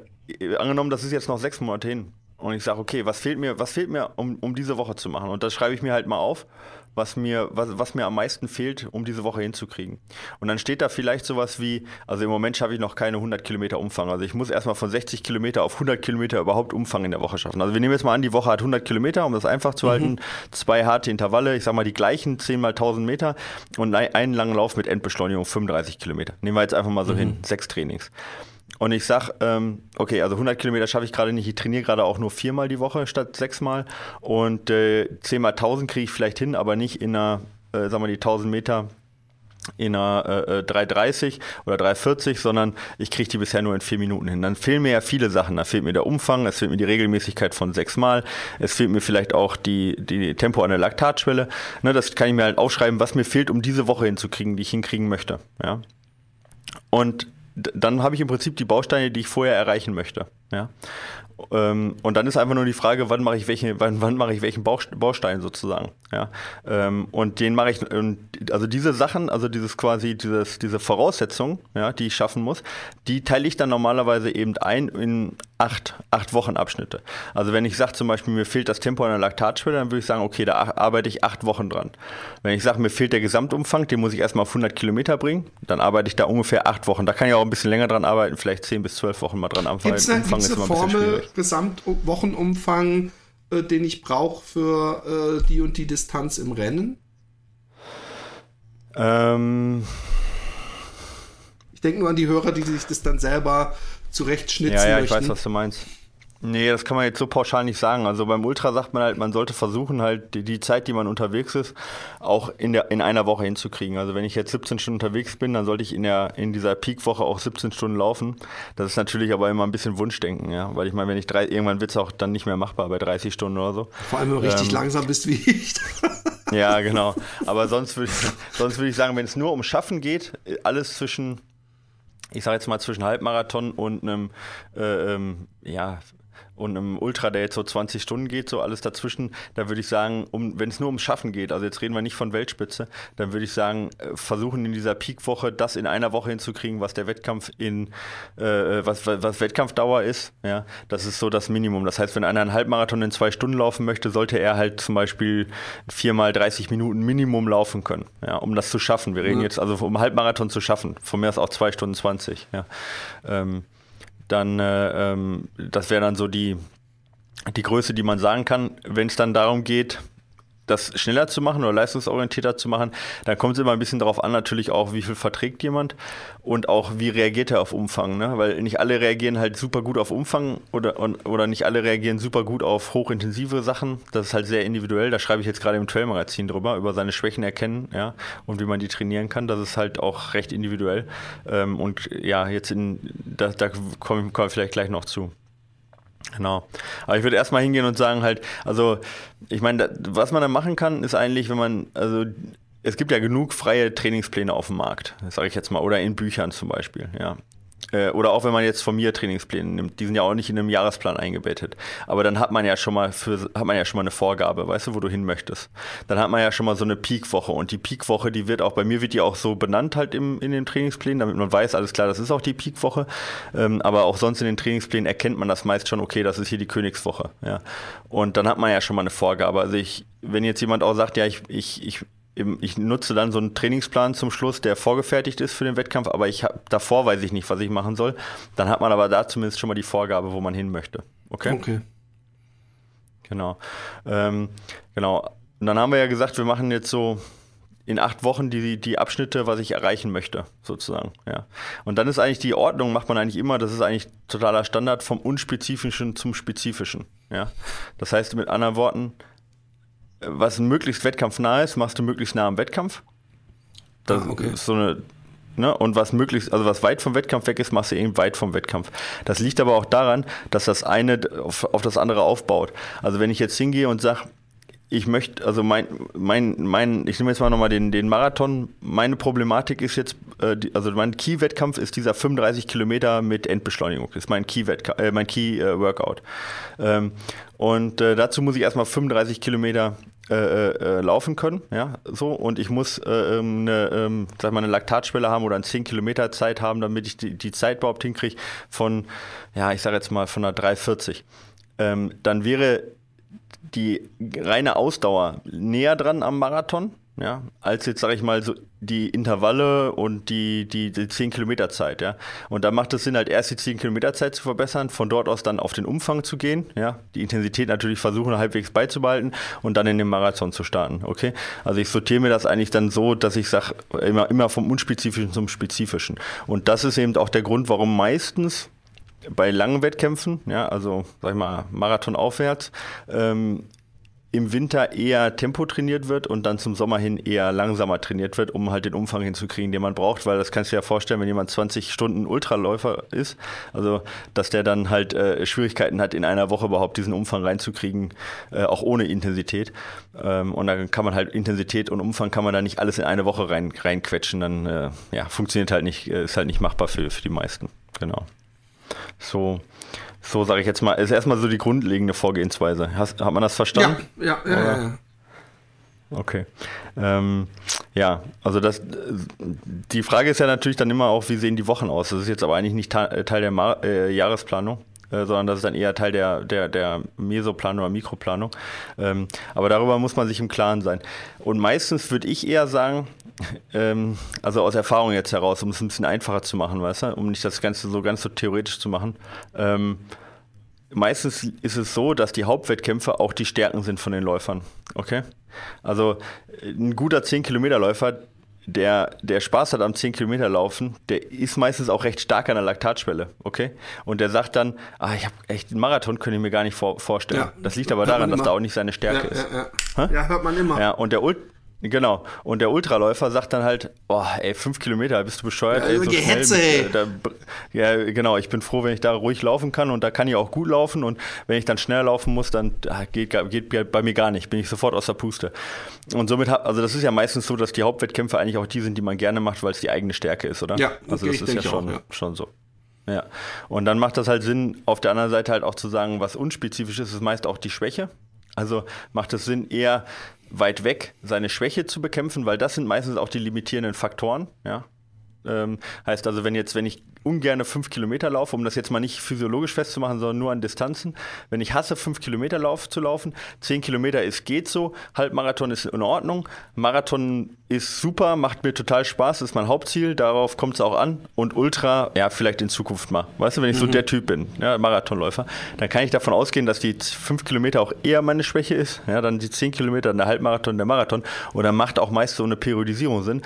angenommen, das ist jetzt noch sechs Monate hin. Und ich sage, okay, was fehlt mir, was fehlt mir, um, um diese Woche zu machen? Und das schreibe ich mir halt mal auf, was mir, was, was mir am meisten fehlt, um diese Woche hinzukriegen. Und dann steht da vielleicht sowas wie, also im Moment schaffe ich noch keine 100 Kilometer Umfang. Also ich muss erstmal von 60 Kilometer auf 100 Kilometer überhaupt Umfang in der Woche schaffen. Also wir nehmen jetzt mal an, die Woche hat 100 Kilometer, um das einfach zu halten. Zwei harte Intervalle, ich sag mal die gleichen 10 mal 1000 Meter und ein- einen langen Lauf mit Endbeschleunigung 35 Kilometer. Nehmen wir jetzt einfach mal so hin, sechs Trainings. Und ich sag, ähm, okay, also 100 Kilometer schaffe ich gerade nicht. Ich trainiere gerade auch nur viermal die Woche statt sechsmal. Und äh, 10 mal 1000 kriege ich vielleicht hin, aber nicht in einer, äh, sagen wir die 1000 Meter in einer äh, äh, 3,30 oder 3,40, sondern ich kriege die bisher nur in vier Minuten hin. Dann fehlen mir ja viele Sachen. Da fehlt mir der Umfang, es fehlt mir die Regelmäßigkeit von sechsmal, es fehlt mir vielleicht auch die, die Tempo an der Laktatschwelle. Ne, das kann ich mir halt aufschreiben, was mir fehlt, um diese Woche hinzukriegen, die ich hinkriegen möchte. Ja? Und dann habe ich im Prinzip die Bausteine, die ich vorher erreichen möchte. Ja? Ähm, und dann ist einfach nur die Frage, wann mache ich welche, wann, wann mache ich welchen Baustein sozusagen. Ja? Ähm, und den mache ich, also diese Sachen, also dieses quasi, dieses, diese Voraussetzungen, ja, die ich schaffen muss, die teile ich dann normalerweise eben ein in acht, acht Wochenabschnitte. Also wenn ich sage zum Beispiel, mir fehlt das Tempo an der Laktatschwelle, dann würde ich sagen, okay, da arbeite ich acht Wochen dran. Wenn ich sage, mir fehlt der Gesamtumfang, den muss ich erstmal auf 100 Kilometer bringen, dann arbeite ich da ungefähr acht Wochen. Da kann ich auch ein bisschen länger dran arbeiten, vielleicht zehn bis zwölf Wochen mal dran arbeiten. Gibt es eine, Umfang gibt's ist eine immer ein bisschen Formel, schwierig. Gesamtwochenumfang, äh, den ich brauche für äh, die und die Distanz im Rennen? Ähm, Ich denke nur an die Hörer, die sich das dann selber zurechtschnitzen ja, ja, ich möchten. weiß, was du meinst. Nee, das kann man jetzt so pauschal nicht sagen. Also beim Ultra sagt man halt, man sollte versuchen, halt die, die Zeit, die man unterwegs ist, auch in, der, in einer Woche hinzukriegen. Also wenn ich jetzt 17 Stunden unterwegs bin, dann sollte ich in, der, in dieser Peakwoche auch 17 Stunden laufen. Das ist natürlich aber immer ein bisschen Wunschdenken, ja. Weil ich meine, wenn ich drei, irgendwann wird es auch dann nicht mehr machbar bei 30 Stunden oder so. Vor allem, wenn du richtig Ähm, langsam bist wie ich. Ja, genau. Aber sonst würde ich, sonst würde ich sagen, wenn es nur um Schaffen geht, alles zwischen, ich sage jetzt mal zwischen Halbmarathon und einem, äh, ähm, ja, und einem Ultra, der jetzt so 20 Stunden geht, so alles dazwischen, da würde ich sagen, um, wenn es nur ums Schaffen geht, also jetzt reden wir nicht von Weltspitze, dann würde ich sagen, äh, versuchen in dieser Peak-Woche das in einer Woche hinzukriegen, was der Wettkampf in, äh, was, was Wettkampfdauer ist. Ja, das ist so das Minimum. Das heißt, wenn einer einen Halbmarathon in zwei Stunden laufen möchte, sollte er halt zum Beispiel viermal 30 Minuten Minimum laufen können, ja, um das zu schaffen. Wir reden ja. jetzt also um Halbmarathon zu schaffen. Von mir aus auch zwei Stunden 20. Ja. Ähm, dann, äh, ähm, das wäre dann so die, die Größe, die man sagen kann. Wenn es dann darum geht, das schneller zu machen oder leistungsorientierter zu machen, dann kommt es immer ein bisschen darauf an, natürlich auch, wie viel verträgt jemand und auch, wie reagiert er auf Umfang. Ne? Weil nicht alle reagieren halt super gut auf Umfang oder, oder nicht alle reagieren super gut auf hochintensive Sachen. Das ist halt sehr individuell. Da schreibe ich jetzt gerade im Trail-Magazin drüber, über seine Schwächen erkennen ja, und wie man die trainieren kann. Das ist halt auch recht individuell. Ähm, und ja, jetzt in, da, da kommen komm wir vielleicht gleich noch zu. Genau. Aber ich würde erstmal hingehen und sagen halt, also ich meine, was man da machen kann, ist eigentlich, wenn man, also es gibt ja genug freie Trainingspläne auf dem Markt, sage ich jetzt mal, oder in Büchern zum Beispiel, ja. Äh, oder auch wenn man jetzt von mir Trainingspläne nimmt, die sind ja auch nicht in einem Jahresplan eingebettet. Aber dann hat man ja schon mal für, hat man ja schon mal eine Vorgabe, weißt du, wo du hin möchtest. Dann hat man ja schon mal so eine Peakwoche und die Peakwoche, die wird auch bei mir wird die auch so benannt halt im, in den Trainingsplänen, damit man weiß, alles klar, das ist auch die Peakwoche. Ähm, aber auch sonst in den Trainingsplänen erkennt man das meist schon, okay, das ist hier die Königswoche. Ja. Und dann hat man ja schon mal eine Vorgabe. Also ich, wenn jetzt jemand auch sagt, ja, ich, ich, ich ich nutze dann so einen Trainingsplan zum Schluss, der vorgefertigt ist für den Wettkampf, aber ich hab, davor weiß ich nicht, was ich machen soll. Dann hat man aber da zumindest schon mal die Vorgabe, wo man hin möchte. Okay? Okay. Genau. Ähm, genau. Und dann haben wir ja gesagt, wir machen jetzt so in acht Wochen die, die Abschnitte, was ich erreichen möchte, sozusagen. Ja. Und dann ist eigentlich die Ordnung, macht man eigentlich immer, das ist eigentlich totaler Standard vom Unspezifischen zum Spezifischen. Ja. Das heißt mit anderen Worten, was möglichst wettkampfnah ist, machst du möglichst nah am Wettkampf. Das ah, okay. ist so eine Ne? Und was möglichst, also was weit vom Wettkampf weg ist, machst du eben weit vom Wettkampf. Das liegt aber auch daran, dass das eine auf, auf das andere aufbaut. Also wenn ich jetzt hingehe und sage, ich möchte, also mein, mein, mein, ich nehme jetzt mal nochmal den, den Marathon. Meine Problematik ist jetzt, äh, also mein Key-Wettkampf ist dieser 35 Kilometer mit Endbeschleunigung. Das ist mein Key-Workout. Äh, mein Key, äh, Workout. Ähm, und äh, dazu muss ich erstmal 35 Kilometer äh, äh, laufen können, ja, so. Und ich muss äh, ähm, eine, ähm, sag mal, eine Laktatschwelle haben oder eine 10 Kilometer Zeit haben, damit ich die, die Zeit überhaupt hinkriege von, ja, ich sage jetzt mal von einer 340. Ähm, dann wäre die reine Ausdauer näher dran am Marathon, ja, als jetzt, sage ich mal, so die Intervalle und die, die, die 10 Kilometer Zeit, ja. Und da macht es Sinn, halt erst die 10 Kilometer Zeit zu verbessern, von dort aus dann auf den Umfang zu gehen, ja. Die Intensität natürlich versuchen, halbwegs beizubehalten und dann in den Marathon zu starten, okay. Also ich sortiere mir das eigentlich dann so, dass ich sage, immer, immer vom Unspezifischen zum Spezifischen. Und das ist eben auch der Grund, warum meistens bei langen Wettkämpfen, ja, also sag ich mal Marathon aufwärts, ähm, im Winter eher Tempo trainiert wird und dann zum Sommer hin eher langsamer trainiert wird, um halt den Umfang hinzukriegen, den man braucht, weil das kannst du dir ja vorstellen, wenn jemand 20 Stunden Ultraläufer ist, also dass der dann halt äh, Schwierigkeiten hat, in einer Woche überhaupt diesen Umfang reinzukriegen, äh, auch ohne Intensität. Ähm, und dann kann man halt Intensität und Umfang kann man da nicht alles in eine Woche rein, reinquetschen, dann äh, ja, funktioniert halt nicht, äh, ist halt nicht machbar für, für die meisten. Genau. So, so sage ich jetzt mal, ist erstmal so die grundlegende Vorgehensweise. Hast, hat man das verstanden? Ja, ja, ja. ja, Okay. Ähm, ja, also das, die Frage ist ja natürlich dann immer auch, wie sehen die Wochen aus? Das ist jetzt aber eigentlich nicht Teil der Mar äh, Jahresplanung. Äh, sondern das ist dann eher Teil der, der, der Mesoplanung oder Mikroplanung. Ähm, aber darüber muss man sich im Klaren sein. Und meistens würde ich eher sagen, ähm, also aus Erfahrung jetzt heraus, um es ein bisschen einfacher zu machen, weißt du, um nicht das Ganze so ganz so theoretisch zu machen. Ähm, meistens ist es so, dass die Hauptwettkämpfe auch die Stärken sind von den Läufern. Okay? Also ein guter 10-Kilometer-Läufer, der, der Spaß hat am 10 Kilometer laufen, der ist meistens auch recht stark an der Laktatschwelle, okay? Und der sagt dann, ah, ich habe echt einen Marathon, könnte ich mir gar nicht vor, vorstellen. Ja, das liegt aber daran, dass da auch nicht seine Stärke ja, ist. Ja, ja. ja, hört man immer. Ja, und der Ult Genau. Und der Ultraläufer sagt dann halt, oh, ey, fünf Kilometer, bist du bescheuert, ja, ey, so Gehetze, schnell, ey. Da, ja, genau, ich bin froh, wenn ich da ruhig laufen kann und da kann ich auch gut laufen und wenn ich dann schneller laufen muss, dann ah, geht, geht bei mir gar nicht, bin ich sofort aus der Puste. Und somit, also das ist ja meistens so, dass die Hauptwettkämpfe eigentlich auch die sind, die man gerne macht, weil es die eigene Stärke ist, oder? Ja, also das ist ja schon, auch, ja schon so. Ja, und dann macht das halt Sinn, auf der anderen Seite halt auch zu sagen, was unspezifisch ist, ist meist auch die Schwäche. Also macht es Sinn, eher weit weg seine Schwäche zu bekämpfen, weil das sind meistens auch die limitierenden Faktoren. Ja? Ähm, heißt also, wenn jetzt, wenn ich ungern fünf Kilometer laufe, um das jetzt mal nicht physiologisch festzumachen, sondern nur an Distanzen. Wenn ich hasse, fünf Kilometer Lauf zu laufen, zehn Kilometer ist geht so, Halbmarathon ist in Ordnung, Marathon ist super, macht mir total Spaß, ist mein Hauptziel, darauf kommt es auch an und Ultra, ja, vielleicht in Zukunft mal. Weißt du, wenn ich mhm. so der Typ bin, ja, Marathonläufer, dann kann ich davon ausgehen, dass die fünf Kilometer auch eher meine Schwäche ist, ja, dann die zehn Kilometer, der Halbmarathon, der Marathon und dann macht auch meist so eine Periodisierung Sinn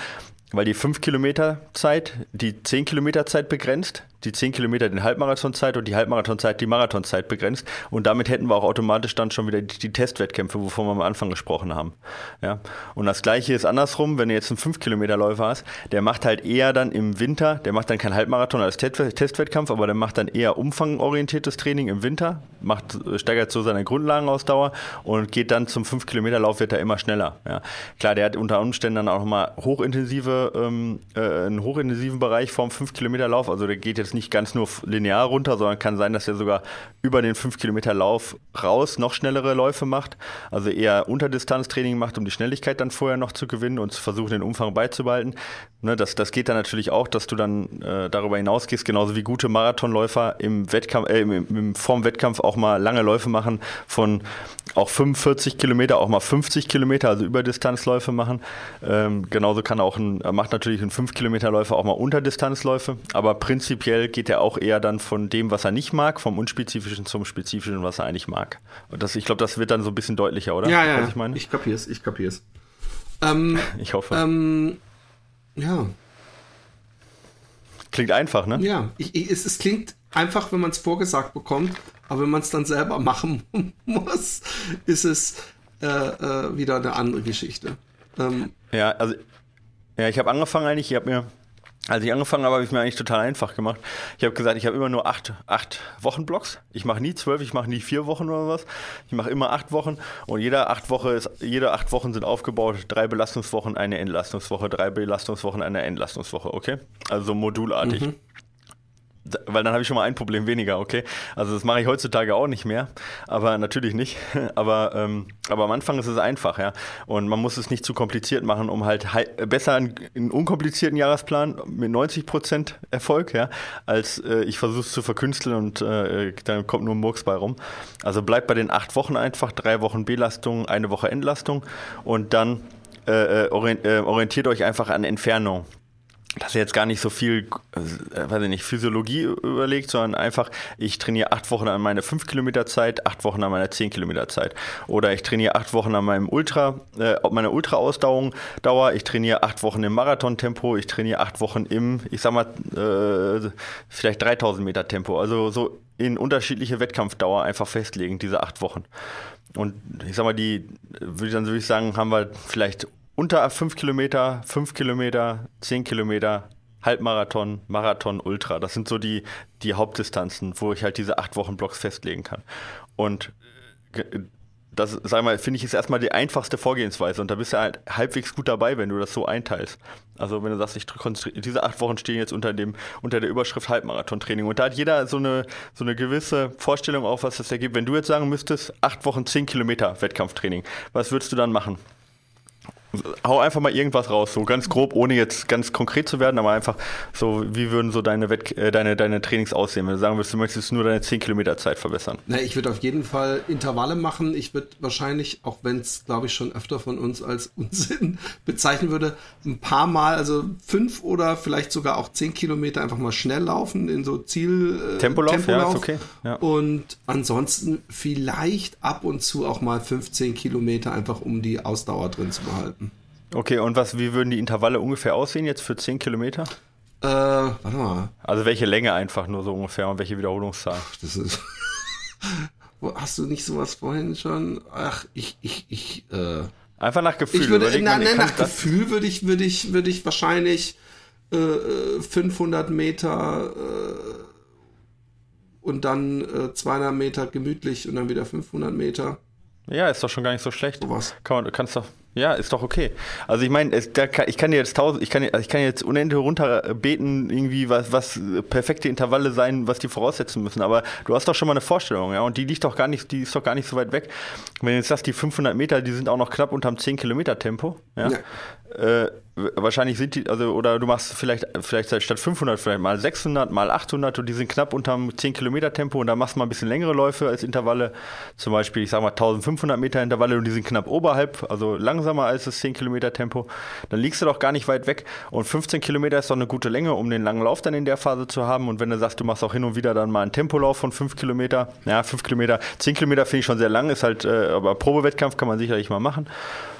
weil die 5 Kilometer Zeit die 10 Kilometer Zeit begrenzt, die 10 Kilometer den Halbmarathonzeit und die Halbmarathonzeit die Marathonzeit begrenzt. Und damit hätten wir auch automatisch dann schon wieder die, die Testwettkämpfe, wovon wir am Anfang gesprochen haben. Ja? Und das gleiche ist andersrum, wenn du jetzt einen 5 Kilometer Läufer hast, der macht halt eher dann im Winter, der macht dann kein Halbmarathon als Testwettkampf, aber der macht dann eher umfangorientiertes Training im Winter, macht, steigert so seine Grundlagenausdauer und geht dann zum 5 Kilometer Lauf wird er immer schneller. Ja? Klar, der hat unter Umständen dann auch nochmal hochintensive, ähm, äh, einen hochintensiven Bereich vom 5 Kilometer Lauf, also der geht jetzt jetzt nicht ganz nur linear runter, sondern kann sein, dass er sogar über den 5 Kilometer Lauf raus noch schnellere Läufe macht. Also eher Unterdistanztraining macht, um die Schnelligkeit dann vorher noch zu gewinnen und zu versuchen, den Umfang beizubehalten. Ne, das, das geht dann natürlich auch, dass du dann äh, darüber hinausgehst, genauso wie gute Marathonläufer im Wettkampf, äh, im, im, vorm Wettkampf auch mal lange Läufe machen von auch 45 Kilometer, auch mal 50 Kilometer, also Überdistanzläufe machen. Ähm, genauso kann auch ein, macht natürlich ein 5 Kilometer Läufer auch mal Unterdistanzläufe, aber prinzipiell geht er auch eher dann von dem, was er nicht mag, vom Unspezifischen zum Spezifischen, was er eigentlich mag. Und das, ich glaube, das wird dann so ein bisschen deutlicher, oder? Ja, ja, ich meine. Ich kapier's, ich kapier's. Ähm, ich hoffe. Ähm, ja. Klingt einfach, ne? Ja, ich, ich, es, es klingt einfach, wenn man es vorgesagt bekommt, aber wenn man es dann selber machen muss, ist es äh, äh, wieder eine andere Geschichte. Ähm, ja, also ja, ich habe angefangen eigentlich, ich habe mir als ich angefangen habe, habe ich mir eigentlich total einfach gemacht. Ich habe gesagt, ich habe immer nur acht, acht Wochenblocks. Ich mache nie zwölf, ich mache nie vier Wochen oder was. Ich mache immer acht Wochen und jeder acht Woche ist, jede acht Wochen sind aufgebaut, drei Belastungswochen, eine Entlastungswoche, drei Belastungswochen, eine Entlastungswoche, okay? Also modulartig. Mhm weil dann habe ich schon mal ein Problem weniger, okay? Also das mache ich heutzutage auch nicht mehr, aber natürlich nicht. Aber, ähm, aber am Anfang ist es einfach, ja. Und man muss es nicht zu kompliziert machen, um halt besser einen, einen unkomplizierten Jahresplan mit 90 Prozent Erfolg, ja, als äh, ich versuche es zu verkünsteln und äh, dann kommt nur Murks bei rum. Also bleibt bei den acht Wochen einfach, drei Wochen Belastung, eine Woche Entlastung und dann äh, äh, äh orientiert euch einfach an Entfernung dass er jetzt gar nicht so viel, äh, weiß ich nicht, Physiologie überlegt, sondern einfach, ich trainiere acht Wochen an meiner 5 Kilometer Zeit, acht Wochen an meiner 10 Kilometer Zeit. Oder ich trainiere acht Wochen an meinem Ultra, äh, meiner Ultra-Ausdauer, Dauer, ich trainiere acht Wochen im Marathon-Tempo, ich trainiere acht Wochen im, ich sag mal, äh, vielleicht 3000 Meter Tempo. Also so in unterschiedliche Wettkampfdauer einfach festlegen, diese acht Wochen. Und ich sag mal, die, würde ich dann würde ich sagen, haben wir vielleicht unter 5 Kilometer, 5 Kilometer, 10 Kilometer, Halbmarathon, Marathon, Ultra. Das sind so die, die Hauptdistanzen, wo ich halt diese 8 Wochen Blocks festlegen kann. Und äh, das, sag mal, finde ich, ist erstmal die einfachste Vorgehensweise und da bist du halt halbwegs gut dabei, wenn du das so einteilst. Also wenn du sagst, ich diese acht Wochen stehen jetzt unter dem, unter der Überschrift Halbmarathon-Training. Und da hat jeder so eine, so eine gewisse Vorstellung auch, was das ergibt. Wenn du jetzt sagen müsstest, acht Wochen, zehn Kilometer Wettkampftraining, was würdest du dann machen? Hau einfach mal irgendwas raus, so ganz grob, ohne jetzt ganz konkret zu werden, aber einfach so, wie würden so deine, Wett äh, deine, deine Trainings aussehen, wenn du sagen würdest, du möchtest nur deine 10 Kilometer Zeit verbessern? Na, ich würde auf jeden Fall Intervalle machen. Ich würde wahrscheinlich, auch wenn es, glaube ich, schon öfter von uns als Unsinn bezeichnen würde, ein paar Mal, also fünf oder vielleicht sogar auch 10 Kilometer einfach mal schnell laufen in so Ziel. Äh, Tempolauf, Tempolauf, ja, ist okay. Ja. Und ansonsten vielleicht ab und zu auch mal 15 Kilometer einfach um die Ausdauer drin zu behalten. Okay, und was, wie würden die Intervalle ungefähr aussehen jetzt für 10 Kilometer? Äh, warte mal. Also welche Länge einfach nur so ungefähr und welche Wiederholungszahl? Das ist. Hast du nicht sowas vorhin schon? Ach, ich, ich, ich, äh. Einfach nach Gefühl. Ich würde, nein, nein, nach Gefühl würde ich, würde ich, würde ich wahrscheinlich äh, 500 Meter äh, und dann äh, 200 Meter gemütlich und dann wieder 500 Meter. Ja, ist doch schon gar nicht so schlecht. Was? Kann man, kannst doch Ja, ist doch okay. Also ich meine, ich kann jetzt tausend, ich kann, ich kann jetzt unendlich runterbeten, irgendwie was, was perfekte Intervalle sein, was die voraussetzen müssen. Aber du hast doch schon mal eine Vorstellung, ja, und die liegt doch gar nicht, die ist doch gar nicht so weit weg. Wenn du jetzt sagst, die 500 Meter, die sind auch noch knapp unterm 10 Kilometer Tempo, ja. ja. Äh, wahrscheinlich sind die, also, oder du machst vielleicht, vielleicht statt 500 vielleicht mal 600, mal 800 und die sind knapp unterm 10 Kilometer Tempo und da machst du mal ein bisschen längere Läufe als Intervalle, zum Beispiel, ich sag mal 1500 Meter Intervalle und die sind knapp oberhalb, also langsamer als das 10 Kilometer Tempo, dann liegst du doch gar nicht weit weg und 15 Kilometer ist doch eine gute Länge, um den langen Lauf dann in der Phase zu haben und wenn du sagst, du machst auch hin und wieder dann mal einen Tempolauf von 5 Kilometer, ja, 5 Kilometer, 10 Kilometer finde ich schon sehr lang, ist halt, äh, aber Probewettkampf kann man sicherlich mal machen,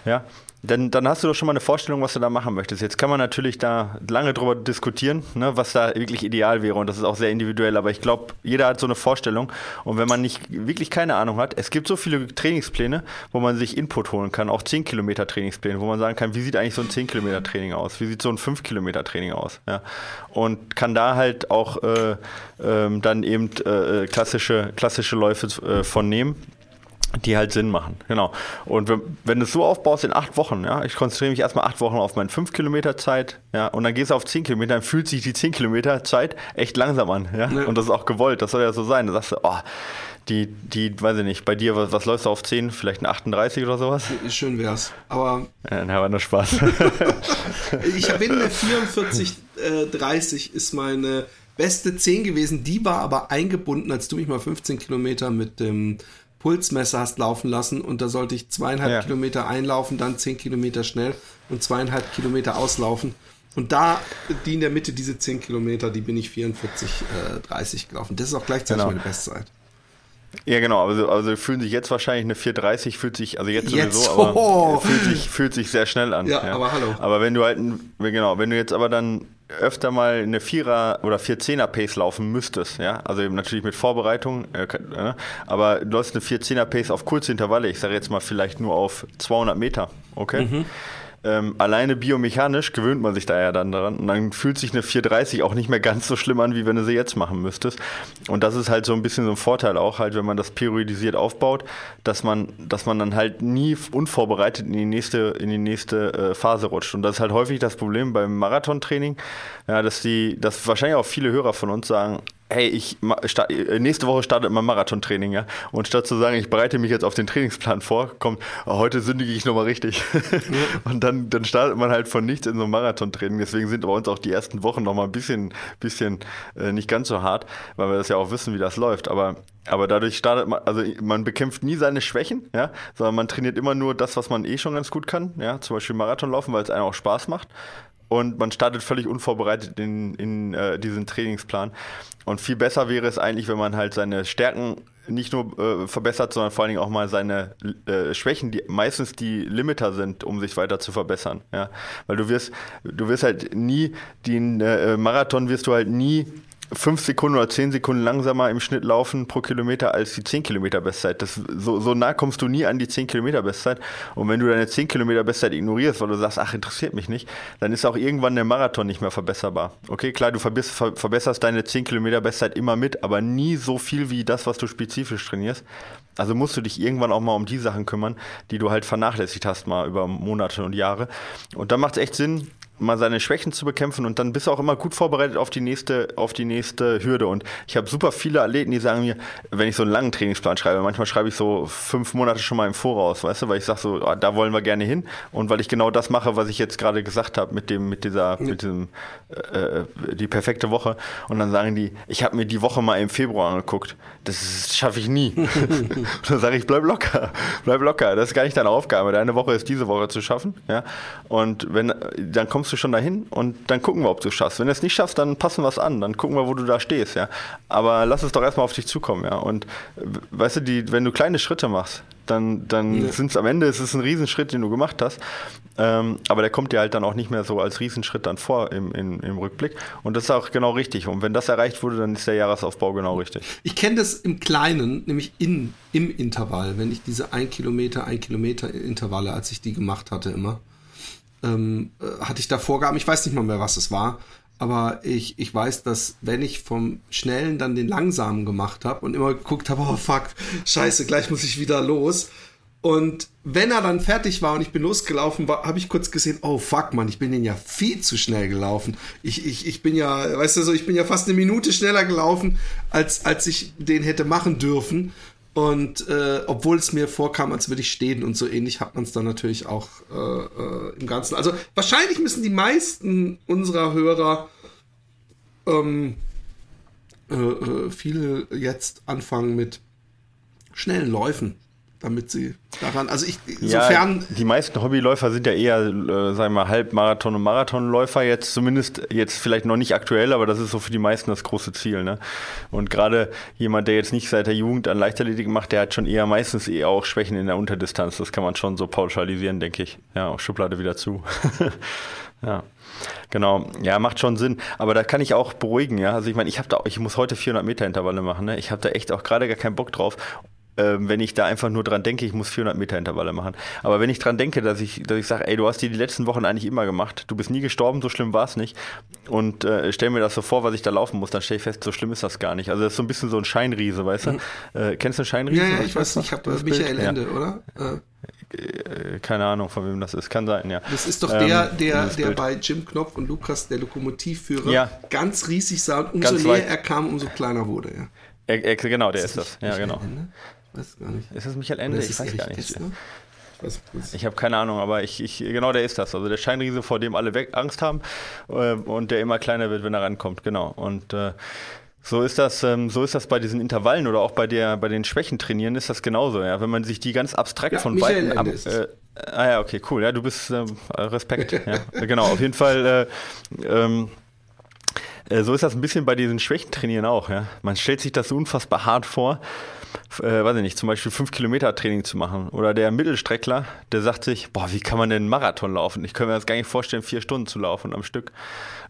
ja, dann, dann hast du doch schon mal eine Vorstellung, was du da machen möchtest. Jetzt kann man natürlich da lange drüber diskutieren, ne, was da wirklich ideal wäre. Und das ist auch sehr individuell. Aber ich glaube, jeder hat so eine Vorstellung. Und wenn man nicht wirklich keine Ahnung hat, es gibt so viele Trainingspläne, wo man sich Input holen kann, auch 10 Kilometer Trainingspläne, wo man sagen kann, wie sieht eigentlich so ein 10 Kilometer Training aus? Wie sieht so ein 5 Kilometer Training aus? Ja? Und kann da halt auch äh, ähm, dann eben äh, klassische, klassische Läufe äh, von nehmen die halt Sinn machen, genau. Und wenn, wenn du es so aufbaust in acht Wochen, ja, ich konzentriere mich erstmal acht Wochen auf meine fünf Kilometer Zeit, ja, und dann gehst du auf zehn Kilometer, dann fühlt sich die zehn Kilometer Zeit echt langsam an, ja, ja. und das ist auch gewollt, das soll ja so sein. Da sagst du, oh, die, die, weiß ich nicht, bei dir, was, was läufst du auf 10? Vielleicht ein 38 oder sowas? Schön wär's. Aber. Ja, dann haben wir nur Spaß. ich bin eine 44, äh, 30 ist meine beste 10 gewesen. Die war aber eingebunden, als du mich mal 15 Kilometer mit dem Pulsmesser hast laufen lassen und da sollte ich zweieinhalb ja. Kilometer einlaufen, dann zehn Kilometer schnell und zweieinhalb Kilometer auslaufen. Und da, die in der Mitte, diese zehn Kilometer, die bin ich 44, äh, 30 gelaufen. Das ist auch gleichzeitig genau. meine Bestzeit. Ja, genau, also, also fühlen sich jetzt wahrscheinlich eine 430, fühlt sich, also jetzt, jetzt sowieso, oh. aber fühlt sich, fühlt sich sehr schnell an. Ja, ja, aber hallo. Aber wenn du halt, genau, wenn du jetzt aber dann öfter mal eine Vierer- oder Vier-Zehner-Pace laufen müsstest, ja, also eben natürlich mit Vorbereitung, äh, äh, aber du läufst eine Vier-Zehner-Pace auf kurze Intervalle, ich sage jetzt mal vielleicht nur auf 200 Meter, okay? Mhm. Ähm, alleine biomechanisch gewöhnt man sich da ja dann daran und dann fühlt sich eine 430 auch nicht mehr ganz so schlimm an, wie wenn du sie jetzt machen müsstest. Und das ist halt so ein bisschen so ein Vorteil auch halt, wenn man das periodisiert aufbaut, dass man, dass man dann halt nie unvorbereitet in die nächste, in die nächste äh, Phase rutscht. Und das ist halt häufig das Problem beim Marathontraining, ja, dass die, dass wahrscheinlich auch viele Hörer von uns sagen, hey, ich nächste Woche startet mein Marathontraining, ja. Und statt zu sagen, ich bereite mich jetzt auf den Trainingsplan vor, kommt, oh, heute sündige ich nochmal richtig. und dann, dann startet man halt von nichts in so ein Marathontraining. Deswegen sind bei uns auch die ersten Wochen nochmal ein bisschen, bisschen äh, nicht ganz so hart, weil wir das ja auch wissen, wie das läuft. Aber aber dadurch startet man, also man bekämpft nie seine Schwächen, ja, sondern man trainiert immer nur das, was man eh schon ganz gut kann, ja, zum Beispiel Marathon laufen, weil es einem auch Spaß macht und man startet völlig unvorbereitet in, in äh, diesen Trainingsplan. Und viel besser wäre es eigentlich, wenn man halt seine Stärken nicht nur äh, verbessert, sondern vor allen Dingen auch mal seine äh, Schwächen, die meistens die Limiter sind, um sich weiter zu verbessern. Ja? Weil du wirst, du wirst halt nie, den äh, Marathon wirst du halt nie fünf Sekunden oder zehn Sekunden langsamer im Schnitt laufen pro Kilometer als die 10 Kilometer Bestzeit. Das, so, so nah kommst du nie an die 10 Kilometer Bestzeit. Und wenn du deine 10 Kilometer Bestzeit ignorierst, weil du sagst, ach, interessiert mich nicht, dann ist auch irgendwann der Marathon nicht mehr verbesserbar. Okay, klar, du verbesserst deine 10 Kilometer Bestzeit immer mit, aber nie so viel wie das, was du spezifisch trainierst. Also musst du dich irgendwann auch mal um die Sachen kümmern, die du halt vernachlässigt hast, mal über Monate und Jahre. Und da macht es echt Sinn, mal seine Schwächen zu bekämpfen und dann bist du auch immer gut vorbereitet auf die nächste, auf die nächste Hürde. Und ich habe super viele Athleten, die sagen mir, wenn ich so einen langen Trainingsplan schreibe, manchmal schreibe ich so fünf Monate schon mal im Voraus, weißt du, weil ich sage so, oh, da wollen wir gerne hin und weil ich genau das mache, was ich jetzt gerade gesagt habe mit dem, mit dieser, ja. mit diesem, äh, die perfekte Woche. Und dann sagen die, ich habe mir die Woche mal im Februar angeguckt. Das schaffe ich nie. dann sage ich, bleib locker, bleib locker. Das ist gar nicht deine Aufgabe. Deine Woche ist diese Woche zu schaffen, ja. Und wenn, dann kommst kommst du schon dahin und dann gucken wir, ob du es schaffst. Wenn du es nicht schaffst, dann passen wir es an, dann gucken wir, wo du da stehst, ja. Aber lass es doch erstmal auf dich zukommen, ja. Und weißt du, die, wenn du kleine Schritte machst, dann, dann ja. sind es am Ende, es ist ein Riesenschritt, den du gemacht hast. Ähm, aber der kommt dir halt dann auch nicht mehr so als Riesenschritt dann vor im, im, im Rückblick. Und das ist auch genau richtig. Und wenn das erreicht wurde, dann ist der Jahresaufbau genau richtig. Ich kenne das im Kleinen, nämlich in, im Intervall, wenn ich diese ein Kilometer, ein Kilometer Intervalle, als ich die gemacht hatte immer ähm, äh, hatte ich da Vorgaben, ich weiß nicht mal mehr, was es war, aber ich, ich weiß, dass wenn ich vom Schnellen dann den Langsamen gemacht habe und immer geguckt habe, oh fuck, scheiße, gleich muss ich wieder los, Und wenn er dann fertig war und ich bin losgelaufen, habe ich kurz gesehen, oh fuck, man, ich bin den ja viel zu schnell gelaufen. Ich, ich, ich bin ja, weißt du so, ich bin ja fast eine Minute schneller gelaufen, als, als ich den hätte machen dürfen. Und äh, obwohl es mir vorkam, als würde ich stehen und so ähnlich, hat man es dann natürlich auch äh, äh, im Ganzen. Also wahrscheinlich müssen die meisten unserer Hörer ähm, äh, äh, viele jetzt anfangen mit schnellen Läufen damit sie daran, also ich, insofern. Ja, die meisten Hobbyläufer sind ja eher, äh, sagen wir mal, Halbmarathon- und Marathonläufer jetzt, zumindest jetzt vielleicht noch nicht aktuell, aber das ist so für die meisten das große Ziel, ne? Und gerade jemand, der jetzt nicht seit der Jugend an Leichtathletik macht, der hat schon eher meistens eher auch Schwächen in der Unterdistanz. Das kann man schon so pauschalisieren, denke ich. Ja, auch Schublade wieder zu. ja. Genau, ja, macht schon Sinn. Aber da kann ich auch beruhigen, ja. Also ich meine, ich habe da, ich muss heute 400 Meter Intervalle machen. Ne? Ich habe da echt auch gerade gar keinen Bock drauf ähm, wenn ich da einfach nur dran denke, ich muss 400 Meter Intervalle machen. Aber wenn ich dran denke, dass ich, dass ich sage, ey, du hast die die letzten Wochen eigentlich immer gemacht, du bist nie gestorben, so schlimm war es nicht. Und äh, stell mir das so vor, was ich da laufen muss, dann stelle ich fest, so schlimm ist das gar nicht. Also das ist so ein bisschen so ein Scheinriese, weißt du? Mhm. Äh, kennst du einen Scheinriese? Ja, ja ich weiß, ich habe Michael Bild? Ende, ja. oder? Äh. keine Ahnung, von wem das ist. Kann sein, ja. Das ist doch der, ähm, der, der bei Jim Knopf und Lukas, der Lokomotivführer, ja. ganz riesig sah und umso ganz näher weit. er kam, umso kleiner wurde. Ja. Er, er, genau, der ist, ist das. Ja, genau. Ende? Weiß gar nicht. Ist das Michael Ende? Ich weiß gar nicht. Ich, ich habe keine Ahnung, aber ich, ich, genau der ist das. Also der Scheinriese, vor dem alle weg Angst haben äh, und der immer kleiner wird, wenn er rankommt. Genau. Und äh, so ist das, ähm, so ist das bei diesen Intervallen oder auch bei der, bei den Schwächen trainieren ist das genauso. Ja, wenn man sich die ganz abstrakt ja, von Weitem ab. Äh, ah ja, okay, cool. Ja, du bist äh, Respekt. ja, genau. Auf jeden Fall. Äh, ähm, äh, so ist das ein bisschen bei diesen Schwächentrainieren auch. Ja? Man stellt sich das so unfassbar hart vor äh, weiß ich nicht, zum Beispiel 5 Kilometer Training zu machen. Oder der Mittelstreckler, der sagt sich, boah, wie kann man denn einen Marathon laufen? Ich kann mir das gar nicht vorstellen, vier Stunden zu laufen am Stück.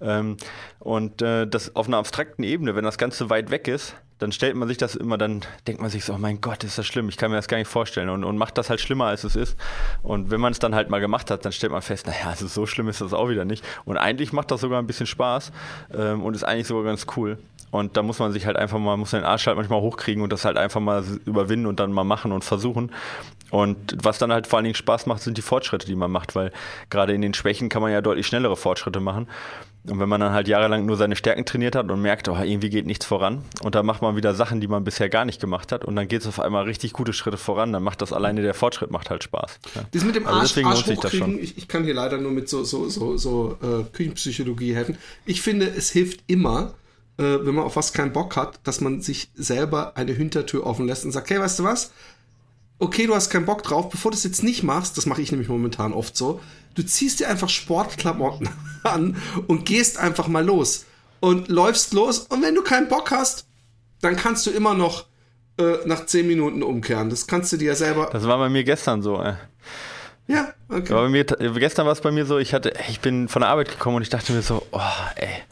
Ähm, und äh, das auf einer abstrakten Ebene, wenn das Ganze weit weg ist, dann stellt man sich das immer, dann denkt man sich so, oh mein Gott, ist das schlimm, ich kann mir das gar nicht vorstellen und, und macht das halt schlimmer, als es ist. Und wenn man es dann halt mal gemacht hat, dann stellt man fest, naja, also so schlimm ist das auch wieder nicht. Und eigentlich macht das sogar ein bisschen Spaß ähm, und ist eigentlich sogar ganz cool. Und da muss man sich halt einfach mal, muss den Arsch halt manchmal hochkriegen und das halt einfach mal überwinden und dann mal machen und versuchen. Und was dann halt vor allen Dingen Spaß macht, sind die Fortschritte, die man macht, weil gerade in den Schwächen kann man ja deutlich schnellere Fortschritte machen. Und wenn man dann halt jahrelang nur seine Stärken trainiert hat und merkt, oh, irgendwie geht nichts voran, und dann macht man wieder Sachen, die man bisher gar nicht gemacht hat, und dann geht es auf einmal richtig gute Schritte voran, dann macht das alleine der Fortschritt macht halt Spaß. Ja. Das mit dem also Arsch, also deswegen Arsch sich das schon. Ich, ich, kann hier leider nur mit so, so, so, so äh, Küchenpsychologie helfen. Ich finde, es hilft immer, äh, wenn man auf was keinen Bock hat, dass man sich selber eine Hintertür offen lässt und sagt, hey, weißt du was? Okay, du hast keinen Bock drauf, bevor du es jetzt nicht machst, das mache ich nämlich momentan oft so, du ziehst dir einfach Sportklamotten an und gehst einfach mal los und läufst los und wenn du keinen Bock hast, dann kannst du immer noch äh, nach 10 Minuten umkehren. Das kannst du dir ja selber. Das war bei mir gestern so, ey. Ja, okay. Aber mir, gestern war es bei mir so, ich hatte, ich bin von der Arbeit gekommen und ich dachte mir so, oh, ey,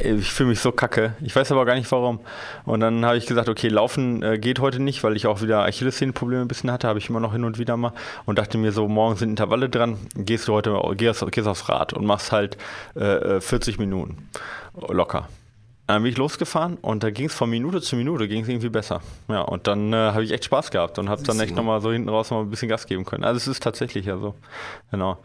ich fühle mich so kacke. Ich weiß aber gar nicht warum. Und dann habe ich gesagt, okay, laufen äh, geht heute nicht, weil ich auch wieder Achillessehnenprobleme ein bisschen hatte, habe ich immer noch hin und wieder mal. Und dachte mir so, morgen sind Intervalle dran, gehst du heute, gehst, gehst aufs Rad und machst halt äh, 40 äh, Minuten locker. Dann bin ich losgefahren und da ging es von Minute zu Minute ging es irgendwie besser. Ja, und dann äh, habe ich echt Spaß gehabt und habe dann echt nochmal so hinten raus noch ein bisschen Gas geben können. Also es ist tatsächlich ja so. Genau.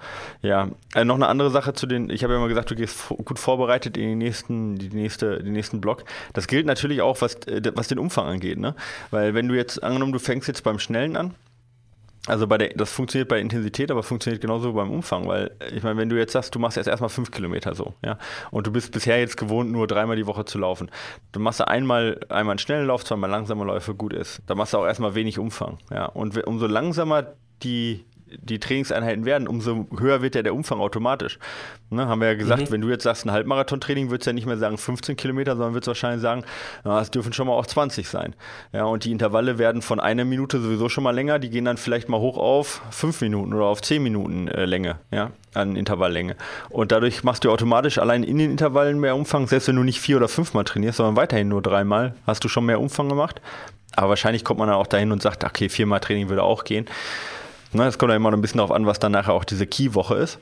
Ja, äh, noch eine andere Sache zu den, ich habe ja immer gesagt, du gehst gut vorbereitet in die nächsten, die nächste, den nächsten Block. Das gilt natürlich auch, was, äh, was den Umfang angeht, ne? Weil wenn du jetzt, angenommen, du fängst jetzt beim Schnellen an, also bei der, das funktioniert bei Intensität, aber funktioniert genauso beim Umfang, weil ich meine, wenn du jetzt sagst, du machst jetzt erstmal fünf Kilometer so, ja, und du bist bisher jetzt gewohnt, nur dreimal die Woche zu laufen, dann machst du einmal, einmal einen schnellen Lauf, zweimal langsamer Läufe, gut ist. Dann machst du auch erstmal wenig Umfang, ja. Und umso langsamer die die Trainingseinheiten werden, umso höher wird ja der Umfang automatisch. Ne, haben wir ja gesagt, mhm. wenn du jetzt sagst, ein Halbmarathon-Training, würdest du ja nicht mehr sagen 15 Kilometer, sondern würdest wahrscheinlich sagen, na, es dürfen schon mal auch 20 sein. Ja, und die Intervalle werden von einer Minute sowieso schon mal länger, die gehen dann vielleicht mal hoch auf 5 Minuten oder auf 10 Minuten äh, Länge, ja, an Intervalllänge. Und dadurch machst du automatisch allein in den Intervallen mehr Umfang, selbst wenn du nicht vier oder fünfmal trainierst, sondern weiterhin nur dreimal, hast du schon mehr Umfang gemacht. Aber wahrscheinlich kommt man dann auch dahin und sagt, okay, viermal Training würde auch gehen. Ne, es kommt ja immer noch ein bisschen darauf an, was dann nachher auch diese Key-Woche ist.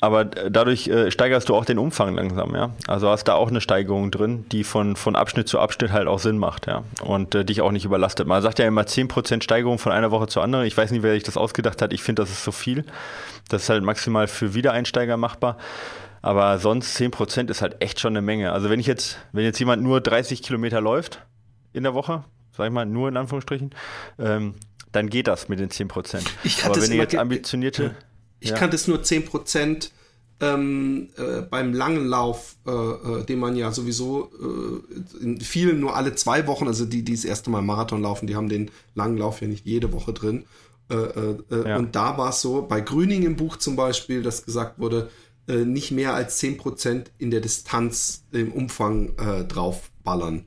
aber dadurch äh, steigerst du auch den Umfang langsam, ja. Also hast da auch eine Steigerung drin, die von, von Abschnitt zu Abschnitt halt auch Sinn macht, ja. Und äh, dich auch nicht überlastet. Man sagt ja immer 10% Steigerung von einer Woche zur anderen. Ich weiß nicht, wer sich das ausgedacht hat. Ich finde, das ist so viel. Das ist halt maximal für Wiedereinsteiger machbar. Aber sonst 10% ist halt echt schon eine Menge. Also wenn ich jetzt, wenn jetzt jemand nur 30 Kilometer läuft in der Woche, sag ich mal, nur in Anführungsstrichen, ähm, dann geht das mit den 10%. Ich Aber wenn ihr jetzt ambitionierte. Ich ja. kannte es nur 10% ähm, äh, beim langen Lauf, äh, äh, den man ja sowieso äh, in vielen nur alle zwei Wochen, also die, die das erste Mal Marathon laufen, die haben den langen Lauf ja nicht jede Woche drin. Äh, äh, äh ja. Und da war es so, bei Grüning im Buch zum Beispiel, dass gesagt wurde, äh, nicht mehr als 10% in der Distanz im Umfang äh, draufballern.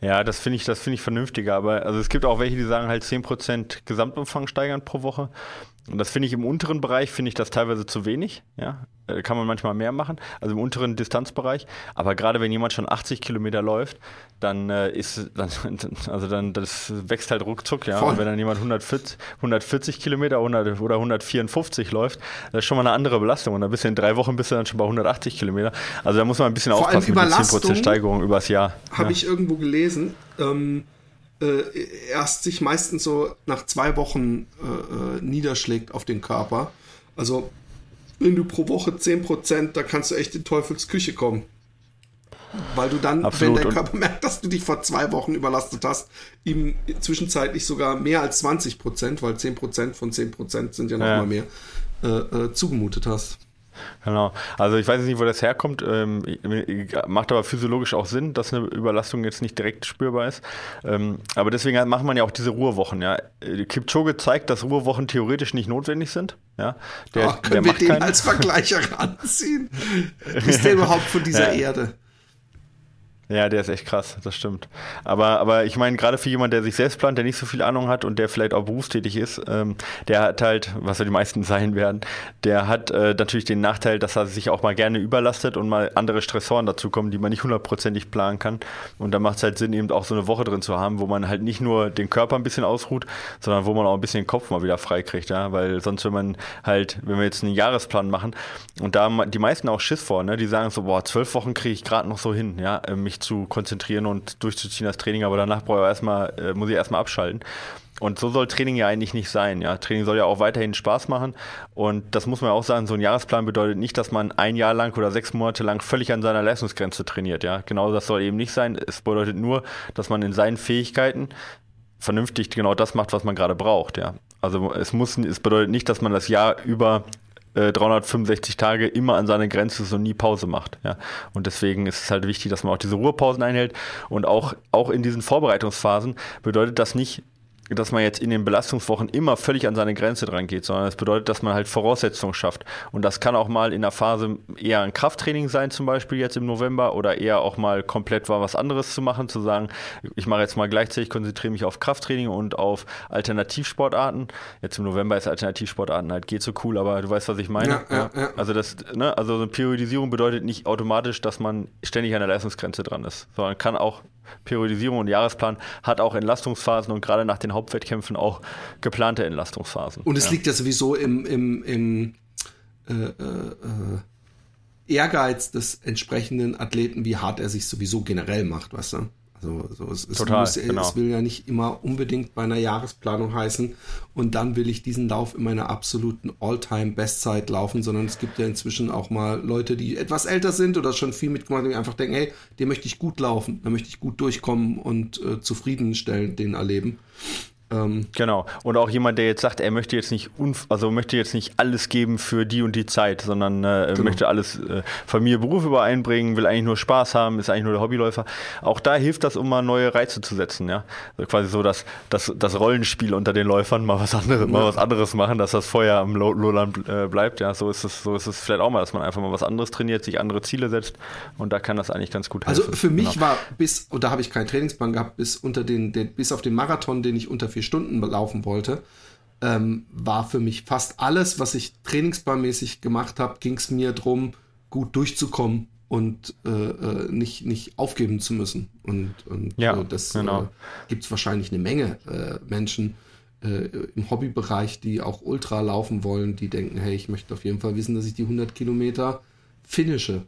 Ja, das finde ich, das finde ich vernünftiger. Aber also es gibt auch welche, die sagen halt 10% Gesamtumfang steigern pro Woche. Und das finde ich im unteren Bereich, finde ich das teilweise zu wenig. Ja, kann man manchmal mehr machen, also im unteren Distanzbereich. Aber gerade wenn jemand schon 80 Kilometer läuft, dann äh, ist, dann, also dann, das wächst halt ruckzuck, ja. Voll. Und wenn dann jemand 140, 140 Kilometer 100, oder 154 läuft, das ist schon mal eine andere Belastung. Und ein bisschen in drei Wochen bist du dann schon bei 180 Kilometer. Also da muss man ein bisschen Vor aufpassen mit der 10% Steigerung übers Jahr. Habe ja. ich irgendwo gelesen. Ähm, äh, erst sich meistens so nach zwei Wochen äh, äh, niederschlägt auf den Körper. Also wenn du pro Woche 10%, da kannst du echt in Teufels Küche kommen. Weil du dann, Absolut. wenn dein Körper merkt, dass du dich vor zwei Wochen überlastet hast, ihm zwischenzeitlich sogar mehr als 20% weil 10% von 10% sind ja nochmal ja. mehr, äh, äh, zugemutet hast. Genau. Also ich weiß nicht, wo das herkommt. Ähm, macht aber physiologisch auch Sinn, dass eine Überlastung jetzt nicht direkt spürbar ist. Ähm, aber deswegen macht man ja auch diese Ruhewochen. Ja. Kipchoge zeigt, dass Ruhewochen theoretisch nicht notwendig sind. Ja. Der, Ach, können der wir den keinen. als Vergleich heranziehen? ist der überhaupt von dieser ja. Erde? Ja, der ist echt krass, das stimmt. Aber, aber ich meine, gerade für jemanden, der sich selbst plant, der nicht so viel Ahnung hat und der vielleicht auch berufstätig ist, ähm, der hat halt, was ja die meisten sein werden, der hat äh, natürlich den Nachteil, dass er sich auch mal gerne überlastet und mal andere Stressoren dazukommen, die man nicht hundertprozentig planen kann. Und da macht es halt Sinn, eben auch so eine Woche drin zu haben, wo man halt nicht nur den Körper ein bisschen ausruht, sondern wo man auch ein bisschen den Kopf mal wieder frei kriegt, ja. Weil sonst, wenn man halt, wenn wir jetzt einen Jahresplan machen und da haben die meisten auch Schiss vor, ne, die sagen so, boah, zwölf Wochen kriege ich gerade noch so hin, ja, äh, zu konzentrieren und durchzuziehen das Training, aber danach brauche ich erstmal, äh, muss ich erstmal abschalten. Und so soll Training ja eigentlich nicht sein. Ja? Training soll ja auch weiterhin Spaß machen. Und das muss man auch sagen, so ein Jahresplan bedeutet nicht, dass man ein Jahr lang oder sechs Monate lang völlig an seiner Leistungsgrenze trainiert. Ja? Genau das soll eben nicht sein. Es bedeutet nur, dass man in seinen Fähigkeiten vernünftig genau das macht, was man gerade braucht. Ja? Also es muss, es bedeutet nicht, dass man das Jahr über 365 äh, Tage immer an seine Grenze ist und nie Pause macht. Ja. Und deswegen ist es halt wichtig, dass man auch diese Ruhepausen einhält. Und auch, auch in diesen Vorbereitungsphasen bedeutet das nicht, dass man jetzt in den Belastungswochen immer völlig an seine Grenze dran geht, sondern es bedeutet, dass man halt Voraussetzungen schafft. Und das kann auch mal in der Phase eher ein Krafttraining sein, zum Beispiel jetzt im November, oder eher auch mal komplett was anderes zu machen, zu sagen, ich mache jetzt mal gleichzeitig, konzentriere mich auf Krafttraining und auf Alternativsportarten. Jetzt im November ist Alternativsportarten halt geht so cool, aber du weißt, was ich meine. Ja, ja, ja. Also das, ne, also eine Periodisierung bedeutet nicht automatisch, dass man ständig an der Leistungsgrenze dran ist, sondern kann auch Periodisierung und Jahresplan hat auch Entlastungsphasen und gerade nach den Hauptwettkämpfen auch geplante Entlastungsphasen. Und es ja. liegt ja sowieso im, im, im äh, äh, äh, Ehrgeiz des entsprechenden Athleten, wie hart er sich sowieso generell macht, weißt du? Also, so, es, es, Total, muss, genau. es will ja nicht immer unbedingt bei einer Jahresplanung heißen und dann will ich diesen Lauf in meiner absoluten All-Time-Bestzeit laufen, sondern es gibt ja inzwischen auch mal Leute, die etwas älter sind oder schon viel mitgemacht haben, die einfach denken, hey, den möchte ich gut laufen, da möchte ich gut durchkommen und äh, zufriedenstellend den erleben. Ähm, genau. Und auch jemand, der jetzt sagt, er möchte jetzt nicht also möchte jetzt nicht alles geben für die und die Zeit, sondern äh, genau. möchte alles äh, Familie, Beruf übereinbringen, will eigentlich nur Spaß haben, ist eigentlich nur der Hobbyläufer. Auch da hilft das, um mal neue Reize zu setzen, ja. Also quasi so das, das, das Rollenspiel unter den Läufern, mal was anderes, ja. mal was anderes machen, dass das Feuer am Lowland äh, bleibt. Ja, so ist es, so ist es vielleicht auch mal, dass man einfach mal was anderes trainiert, sich andere Ziele setzt und da kann das eigentlich ganz gut also helfen. Also für mich genau. war bis, und da habe ich keinen Trainingsplan gehabt, bis unter den, den, bis auf den Marathon, den ich unter vier Stunden laufen wollte, ähm, war für mich fast alles, was ich trainingsbarmäßig gemacht habe, ging es mir darum, gut durchzukommen und äh, äh, nicht, nicht aufgeben zu müssen. Und, und ja, äh, das genau. äh, gibt es wahrscheinlich eine Menge äh, Menschen, äh, im Hobbybereich, die auch Ultra laufen wollen, die denken, hey, ich möchte auf jeden Fall wissen, dass ich die 100 Kilometer finische.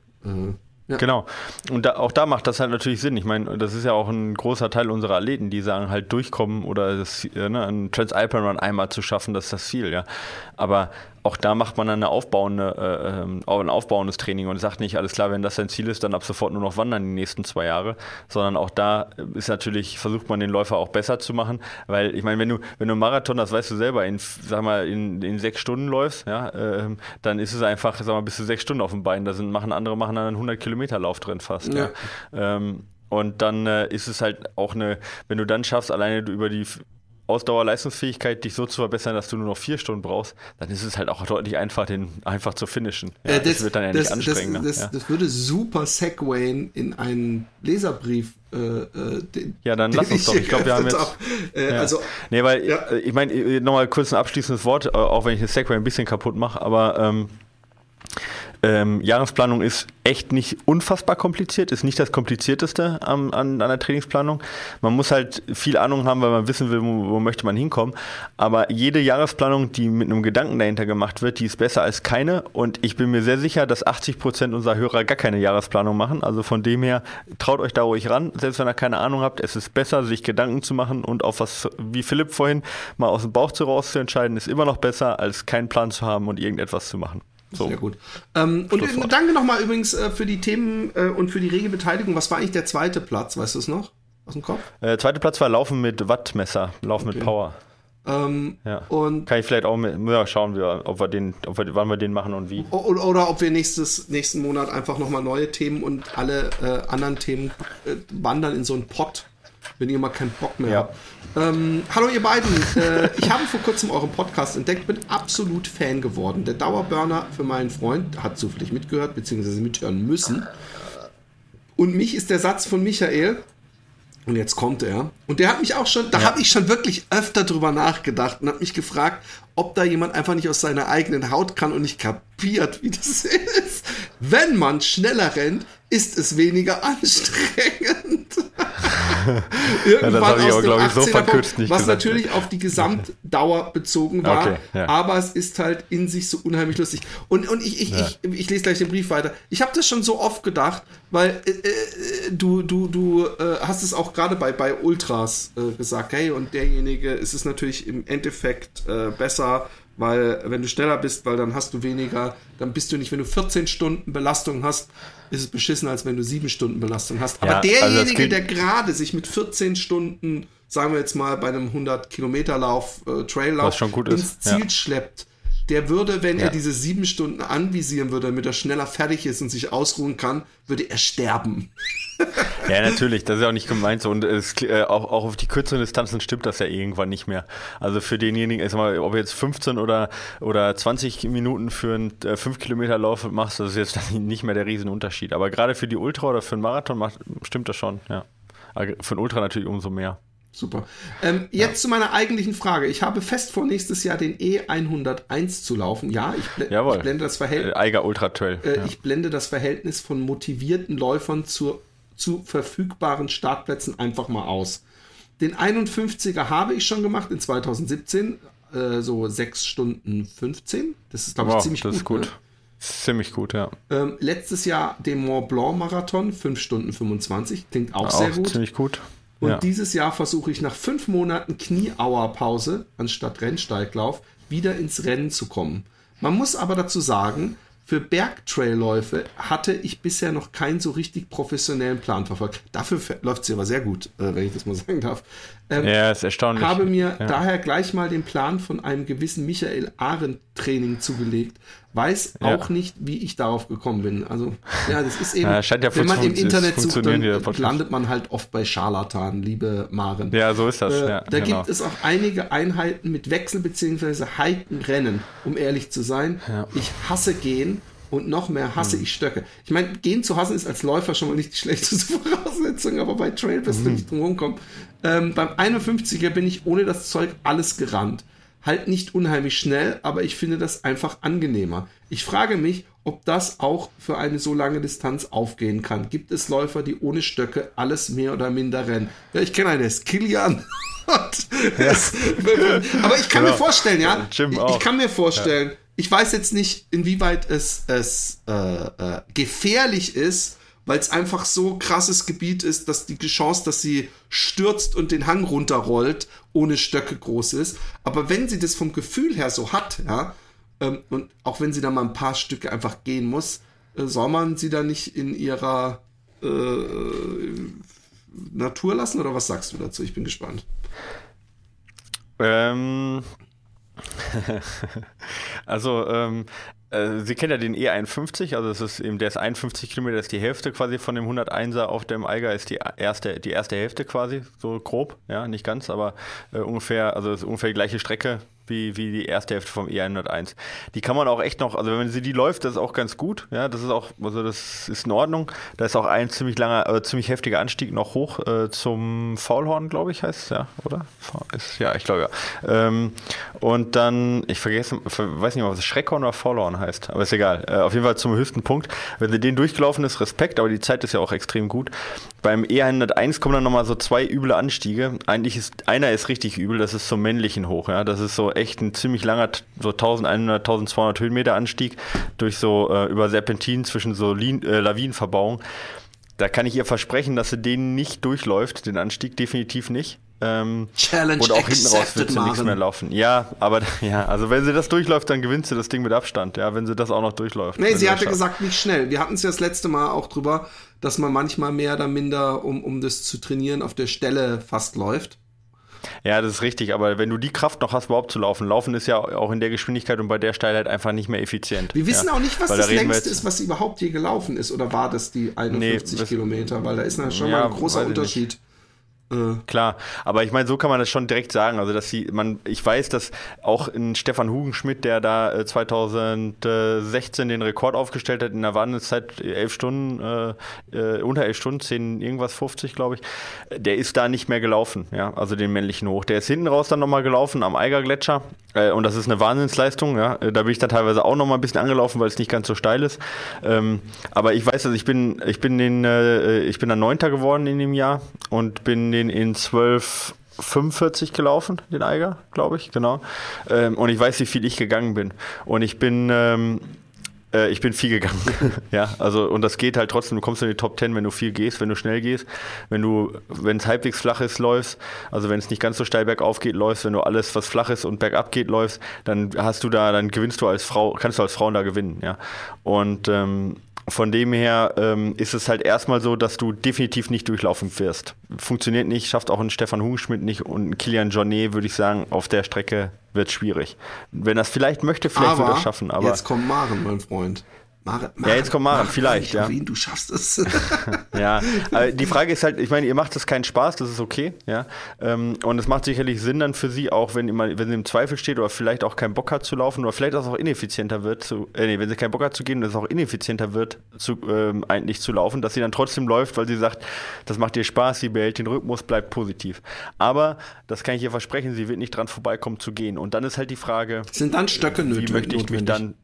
Ja. Genau. Und da, auch da macht das halt natürlich Sinn. Ich meine, das ist ja auch ein großer Teil unserer Athleten, die sagen halt durchkommen oder das, äh, ne, einen Transalpine Run einmal zu schaffen, das ist das Ziel, ja. Aber auch da macht man dann eine aufbauende, äh, ähm, ein aufbauendes Training und sagt nicht, alles klar, wenn das dein Ziel ist, dann ab sofort nur noch wandern die nächsten zwei Jahre, sondern auch da ist natürlich, versucht man den Läufer auch besser zu machen, weil ich meine, wenn du, wenn du Marathon, das weißt du selber, in, sag mal, in, in sechs Stunden läufst, ja, äh, dann ist es einfach, sag mal, bis zu sechs Stunden auf dem Bein, da sind, machen andere machen dann einen 100 Kilometer Lauf drin fast, ja. ja. Ähm, und dann äh, ist es halt auch eine, wenn du dann schaffst, alleine über die Ausdauerleistungsfähigkeit dich so zu verbessern, dass du nur noch vier Stunden brauchst, dann ist es halt auch deutlich einfach, den einfach zu finishen. Ja, äh, das, das, wird dann ja das, nicht anstrengender. Das, ja. das, würde super segwayen in einen Leserbrief. Äh, äh den, ja, dann lass uns doch. Ich glaube, wir haben jetzt. Äh, ja. also, nee, weil ja. ich meine, nochmal kurz ein abschließendes Wort, auch wenn ich das Segway ein bisschen kaputt mache, aber ähm, ähm, Jahresplanung ist echt nicht unfassbar kompliziert, ist nicht das komplizierteste an, an, an der Trainingsplanung. Man muss halt viel Ahnung haben, weil man wissen will, wo, wo, möchte man hinkommen. Aber jede Jahresplanung, die mit einem Gedanken dahinter gemacht wird, die ist besser als keine. Und ich bin mir sehr sicher, dass 80 Prozent unserer Hörer gar keine Jahresplanung machen. Also von dem her, traut euch da ruhig ran. Selbst wenn ihr keine Ahnung habt, es ist besser, sich Gedanken zu machen und auf was, wie Philipp vorhin, mal aus dem Bauch zu raus zu entscheiden, ist immer noch besser, als keinen Plan zu haben und irgendetwas zu machen. So. Sehr gut. Ähm, und äh, danke nochmal übrigens äh, für die Themen äh, und für die rege Beteiligung. Was war eigentlich der zweite Platz? Weißt du es noch? Aus dem Kopf? Äh, zweiter Platz war Laufen mit Wattmesser, Laufen okay. mit Power. Ähm, ja. und Kann ich vielleicht auch mit, ja, schauen, wir, ob wir den, ob wir, wann wir den machen und wie. Oder, oder ob wir nächstes, nächsten Monat einfach nochmal neue Themen und alle äh, anderen Themen äh, wandern in so einen Pott, wenn ihr mal keinen Bock mehr ja. habt. Ähm, hallo ihr beiden, äh, ich habe vor kurzem euren Podcast entdeckt, bin absolut Fan geworden. Der Dauerburner für meinen Freund hat zufällig mitgehört, beziehungsweise mithören müssen. Und mich ist der Satz von Michael, und jetzt kommt er, und der hat mich auch schon, da ja. habe ich schon wirklich öfter drüber nachgedacht und habe mich gefragt, ob da jemand einfach nicht aus seiner eigenen Haut kann und nicht kapiert, wie das ist. Wenn man schneller rennt, ist es weniger anstrengend. Irgendwann ja, das ich auch, glaube ich, so verkürzt nicht Was gesagt. natürlich auf die Gesamtdauer bezogen war, okay, ja. aber es ist halt in sich so unheimlich lustig. Und, und ich, ich, ja. ich, ich lese gleich den Brief weiter. Ich habe das schon so oft gedacht, weil äh, äh, du, du, du äh, hast es auch gerade bei, bei Ultras äh, gesagt, hey, und derjenige, es ist natürlich im Endeffekt äh, besser, weil wenn du schneller bist, weil dann hast du weniger, dann bist du nicht, wenn du 14 Stunden Belastung hast, ist es beschissen, als wenn du 7 Stunden Belastung hast. Aber ja, also derjenige, also der gerade sich mit 14 Stunden, sagen wir jetzt mal bei einem 100 Kilometer Lauf, äh, Traillauf ins Ziel ja. schleppt, der würde, wenn ja. er diese sieben Stunden anvisieren würde, damit er schneller fertig ist und sich ausruhen kann, würde er sterben. Ja, natürlich, das ist ja auch nicht gemeint so. Und es, äh, auch, auch auf die kürzeren Distanzen stimmt das ja irgendwann nicht mehr. Also für denjenigen, ich sag mal, ob jetzt 15 oder, oder 20 Minuten für einen äh, 5 Kilometer Lauf machst, das ist jetzt nicht mehr der Riesenunterschied. Aber gerade für die Ultra oder für einen Marathon macht, stimmt das schon, ja. für einen Ultra natürlich umso mehr. Super. Ähm, jetzt ja. zu meiner eigentlichen Frage. Ich habe fest vor, nächstes Jahr den E101 zu laufen. Ja, ich, bl Jawohl. ich blende das Verhältnis. Äh, Eiger Ultra Trail. Äh, ja. Ich blende das Verhältnis von motivierten Läufern zur, zu verfügbaren Startplätzen einfach mal aus. Den 51er habe ich schon gemacht in 2017, äh, so 6 Stunden 15. Das ist, glaube ich, wow, ziemlich das gut. Ist gut. Ne? Ziemlich gut, ja. Ähm, letztes Jahr den Mont Blanc Marathon, 5 Stunden 25. Klingt auch, auch sehr gut. Ziemlich gut. Und ja. dieses Jahr versuche ich nach fünf Monaten Knieauerpause anstatt Rennsteiglauf wieder ins Rennen zu kommen. Man muss aber dazu sagen, für Bergtrailläufe hatte ich bisher noch keinen so richtig professionellen Plan verfolgt. Dafür läuft sie aber sehr gut, äh, wenn ich das mal sagen darf. Ähm, ja, ist erstaunlich. Habe mir ja. daher gleich mal den Plan von einem gewissen Michael Arendt Training zugelegt. Weiß ja. auch nicht, wie ich darauf gekommen bin. Also, ja, das ist eben, ja, wenn man im Internet sucht, dann landet man halt oft bei Scharlatan, liebe Maren. Ja, so ist das. Äh, da genau. gibt es auch einige Einheiten mit Wechsel- bzw. Rennen, um ehrlich zu sein. Ich hasse gehen und noch mehr hasse hm. ich Stöcke. Ich meine, gehen zu hassen ist als Läufer schon mal nicht die schlechteste Voraussetzung, aber bei Trail wirst hm. du nicht drum rumkommen. Ähm, beim 51er bin ich ohne das Zeug alles gerannt. halt nicht unheimlich schnell, aber ich finde das einfach angenehmer. Ich frage mich, ob das auch für eine so lange Distanz aufgehen kann. Gibt es Läufer, die ohne Stöcke alles mehr oder minder rennen? Ja, ich kenne einen, der ist Kilian. Aber ich kann genau. mir vorstellen, ja, ich, ich, kann mir vorstellen, ja. ich weiß jetzt nicht, inwieweit es, es äh, äh, gefährlich ist, weil es einfach so krasses Gebiet ist, dass die Chance, dass sie stürzt und den Hang runterrollt, ohne Stöcke groß ist. Aber wenn sie das vom Gefühl her so hat, ja, ähm, und auch wenn sie da mal ein paar Stücke einfach gehen muss, äh, soll man sie da nicht in ihrer äh, Natur lassen oder was sagst du dazu? Ich bin gespannt. Ähm, also, ähm, äh, Sie kennen ja den E51, also es ist eben, der ist 51 Kilometer, ist die Hälfte quasi von dem 101er auf dem Eiger, ist die erste, die erste Hälfte quasi, so grob, ja, nicht ganz, aber äh, ungefähr, also ist ungefähr die gleiche Strecke wie, wie die erste Hälfte vom E101. Die kann man auch echt noch, also wenn sie die läuft, das ist auch ganz gut. Ja, das ist auch, also das ist in Ordnung. Da ist auch ein ziemlich langer, äh, ziemlich heftiger Anstieg noch hoch äh, zum Faulhorn, glaube ich, heißt es, ja, oder? Ist, ja, ich glaube ja. Ähm, und dann, ich vergesse, weiß nicht mal, was Schreckhorn oder Faulhorn heißt, aber ist egal. Äh, auf jeden Fall zum höchsten Punkt. Wenn sie den durchgelaufen ist, Respekt, aber die Zeit ist ja auch extrem gut. Beim E101 kommen dann nochmal so zwei üble Anstiege. Eigentlich ist, einer ist richtig übel, das ist zum männlichen hoch, ja. Das ist so echt ein ziemlich langer, so 1100, 1200 Höhenmeter Anstieg durch so äh, über Serpentin zwischen so Lin, äh, Lawinenverbauung. Da kann ich ihr versprechen, dass sie den nicht durchläuft, den Anstieg definitiv nicht. Ähm, Challenge und auch hinten raus wird sie nichts mehr laufen. Ja, aber ja, also wenn sie das durchläuft, dann gewinnt sie das Ding mit Abstand, ja, wenn sie das auch noch durchläuft. Nee, sie hatte gesagt, nicht schnell. Wir hatten es ja das letzte Mal auch drüber, dass man manchmal mehr oder minder, um, um das zu trainieren, auf der Stelle fast läuft. Ja, das ist richtig, aber wenn du die Kraft noch hast, überhaupt zu laufen, laufen ist ja auch in der Geschwindigkeit und bei der Steilheit einfach nicht mehr effizient. Wir wissen ja. auch nicht, was weil das da längste ist, was überhaupt je gelaufen ist, oder war das die 51 nee, Kilometer? Weil da ist schon ja, mal ein großer Unterschied. Nicht. Äh. Klar, aber ich meine, so kann man das schon direkt sagen. Also, dass sie, man, ich weiß, dass auch ein Stefan Hugenschmidt, der da 2016 äh, den Rekord aufgestellt hat in der Wandelzeit, elf Stunden, äh, äh, unter elf Stunden, zehn, irgendwas 50, glaube ich, der ist da nicht mehr gelaufen, ja, also den männlichen Hoch. Der ist hinten raus dann nochmal gelaufen am Eiger Gletscher äh, und das ist eine Wahnsinnsleistung, ja. Da bin ich dann teilweise auch nochmal ein bisschen angelaufen, weil es nicht ganz so steil ist. Ähm, aber ich weiß, dass ich bin, ich bin den, ich bin dann Neunter geworden in dem Jahr und bin den den in 1245 gelaufen, den Eiger, glaube ich, genau. Ähm, und ich weiß, wie viel ich gegangen bin. Und ich bin, ähm, äh, ich bin viel gegangen. ja, also, und das geht halt trotzdem. Du kommst in die Top 10, wenn du viel gehst, wenn du schnell gehst, wenn du, wenn es halbwegs flach ist, läufst, also wenn es nicht ganz so steil bergauf geht, läufst, wenn du alles, was flach ist und bergab geht, läufst, dann hast du da, dann gewinnst du als Frau, kannst du als Frau da gewinnen, ja. Und, ähm, von dem her ähm, ist es halt erstmal so, dass du definitiv nicht durchlaufen wirst. Funktioniert nicht, schafft auch ein Stefan Hungschmidt nicht und ein Kilian Jornet, würde ich sagen, auf der Strecke wird es schwierig. Wenn es vielleicht möchte, vielleicht aber, wird er es schaffen. Aber jetzt kommt Maren, mein Freund. Maren, Maren, ja, jetzt kommt Maren, Maren vielleicht, ja. Wen, du schaffst es. ja, aber die Frage ist halt, ich meine, ihr macht das keinen Spaß, das ist okay, ja. Ähm, und es macht sicherlich Sinn dann für sie, auch wenn, immer, wenn sie im Zweifel steht oder vielleicht auch keinen Bock hat zu laufen oder vielleicht auch ineffizienter wird, zu, äh, nee, wenn sie keinen Bock hat zu gehen und es auch ineffizienter wird, zu, ähm, eigentlich zu laufen, dass sie dann trotzdem läuft, weil sie sagt, das macht ihr Spaß, sie behält den Rhythmus, bleibt positiv. Aber, das kann ich ihr versprechen, sie wird nicht dran vorbeikommen zu gehen. Und dann ist halt die Frage, sind dann Stöcke nötig? Wie möchte ich mich dann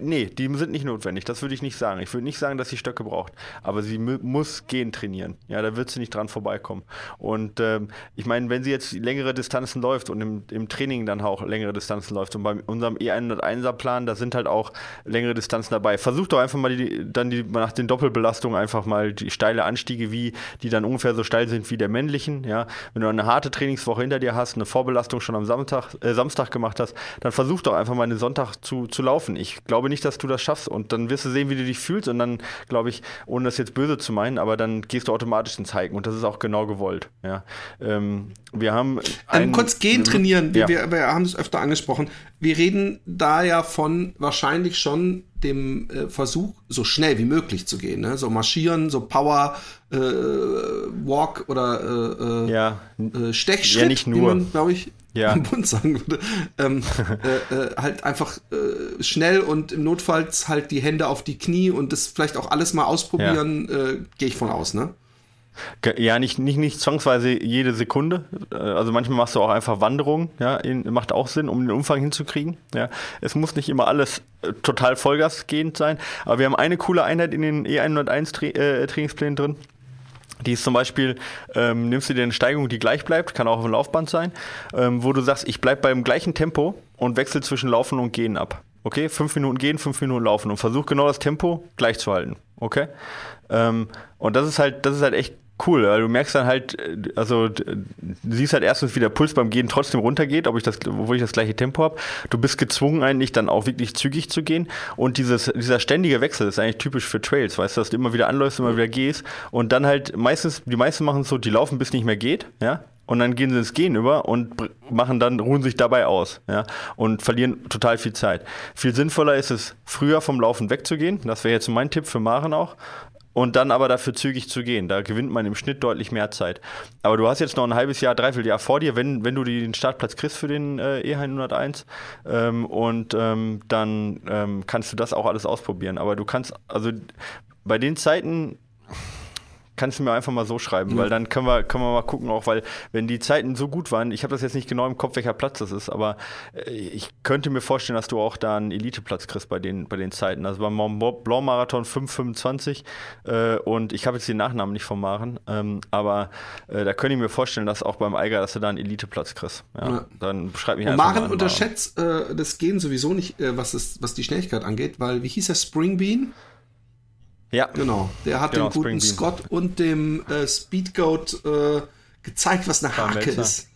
Nee, die sind nicht notwendig. Das würde ich nicht sagen. Ich würde nicht sagen, dass sie Stöcke braucht. Aber sie muss gehen trainieren. Ja, da wird sie nicht dran vorbeikommen. Und ähm, ich meine, wenn sie jetzt längere Distanzen läuft und im, im Training dann auch längere Distanzen läuft und bei unserem E101er Plan, da sind halt auch längere Distanzen dabei. Versuch doch einfach mal die, dann die, nach den Doppelbelastungen einfach mal die steile Anstiege, wie die dann ungefähr so steil sind wie der männlichen. Ja, wenn du eine harte Trainingswoche hinter dir hast, eine Vorbelastung schon am Samstag, äh, Samstag gemacht hast, dann versuch doch einfach mal den Sonntag zu, zu laufen. Ich glaube nicht, dass du das schaffst. Und dann wirst du sehen, wie du dich fühlst. Und dann, glaube ich, ohne das jetzt böse zu meinen, aber dann gehst du automatisch ins Hiken. Und das ist auch genau gewollt. Ja. Ähm, wir haben. Ein, kurz gehen trainieren. Ja. Wir, wir, haben es öfter angesprochen. Wir reden da ja von wahrscheinlich schon dem äh, Versuch, so schnell wie möglich zu gehen. Ne? So marschieren, so Power, äh, Walk oder äh, äh ja. Äh, Stechschritt, ja, nicht nur. glaube ich, ja. am Bund sagen würde. Ähm, äh, äh, halt einfach äh, schnell und im Notfalls halt die Hände auf die Knie und das vielleicht auch alles mal ausprobieren, ja. äh, gehe ich von aus, ne? Ja, nicht, nicht, nicht zwangsweise jede Sekunde. Äh, also manchmal machst du auch einfach Wanderungen, ja, macht auch Sinn, um den Umfang hinzukriegen. Ja. Es muss nicht immer alles äh, total vollgasgehend sein, aber wir haben eine coole Einheit in den E101 Tra äh, Trainingsplänen drin. Die ist zum Beispiel, ähm, nimmst du dir eine Steigung, die gleich bleibt, kann auch auf dem Laufband sein, ähm, wo du sagst, ich bleib beim gleichen Tempo und wechsle zwischen Laufen und Gehen ab. Okay, fünf Minuten gehen, fünf Minuten laufen und versuch genau das Tempo gleich zu halten. Okay? Ähm, und das ist halt, das ist halt echt cool, du merkst dann halt, äh, also du siehst halt erstens, wie der Puls beim Gehen trotzdem runtergeht, ob ich das, obwohl ich das gleiche Tempo habe. Du bist gezwungen eigentlich dann auch wirklich zügig zu gehen und dieses, dieser ständige Wechsel ist eigentlich typisch für Trails, weißt du, dass du immer wieder anläufst, immer wieder gehst und dann halt meistens, die meisten machen es so, die laufen bis nicht mehr geht, ja, und dann gehen sie ins Gehen über und machen dann, ruhen sich dabei aus, ja, und verlieren total viel Zeit. Viel sinnvoller ist es, früher vom Laufen wegzugehen. Das wäre jetzt mein Tipp für Maren auch und dann aber dafür zügig zu gehen. Da gewinnt man im Schnitt deutlich mehr Zeit. Aber du hast jetzt noch ein halbes Jahr, dreiviertel Jahr vor dir, wenn, wenn du den Startplatz kriegst für den äh, E101 ähm, und ähm, dann ähm, kannst du das auch alles ausprobieren. Aber du kannst, also bei den Zeiten kannst du mir einfach mal so schreiben, ja. weil dann können wir, können wir mal gucken, auch weil, wenn die Zeiten so gut waren, ich habe das jetzt nicht genau im Kopf, welcher Platz das ist, aber äh, ich könnte mir vorstellen, dass du auch da einen Elite-Platz kriegst bei den, bei den Zeiten. Also beim Mont Blanc Marathon 5,25 äh, und ich habe jetzt den Nachnamen nicht vom Maren, ähm, aber äh, da könnte ich mir vorstellen, dass auch beim Eiger, dass du da einen Elite-Platz kriegst. Ja, ja. Dann schreib mich und einfach Maren mal an, unterschätzt äh, das Gehen sowieso nicht, äh, was, es, was die Schnelligkeit angeht, weil, wie hieß der, Springbean? Ja. Genau. Der hat genau, dem guten Scott und dem äh, Speedgoat äh, gezeigt, was eine Hake ist.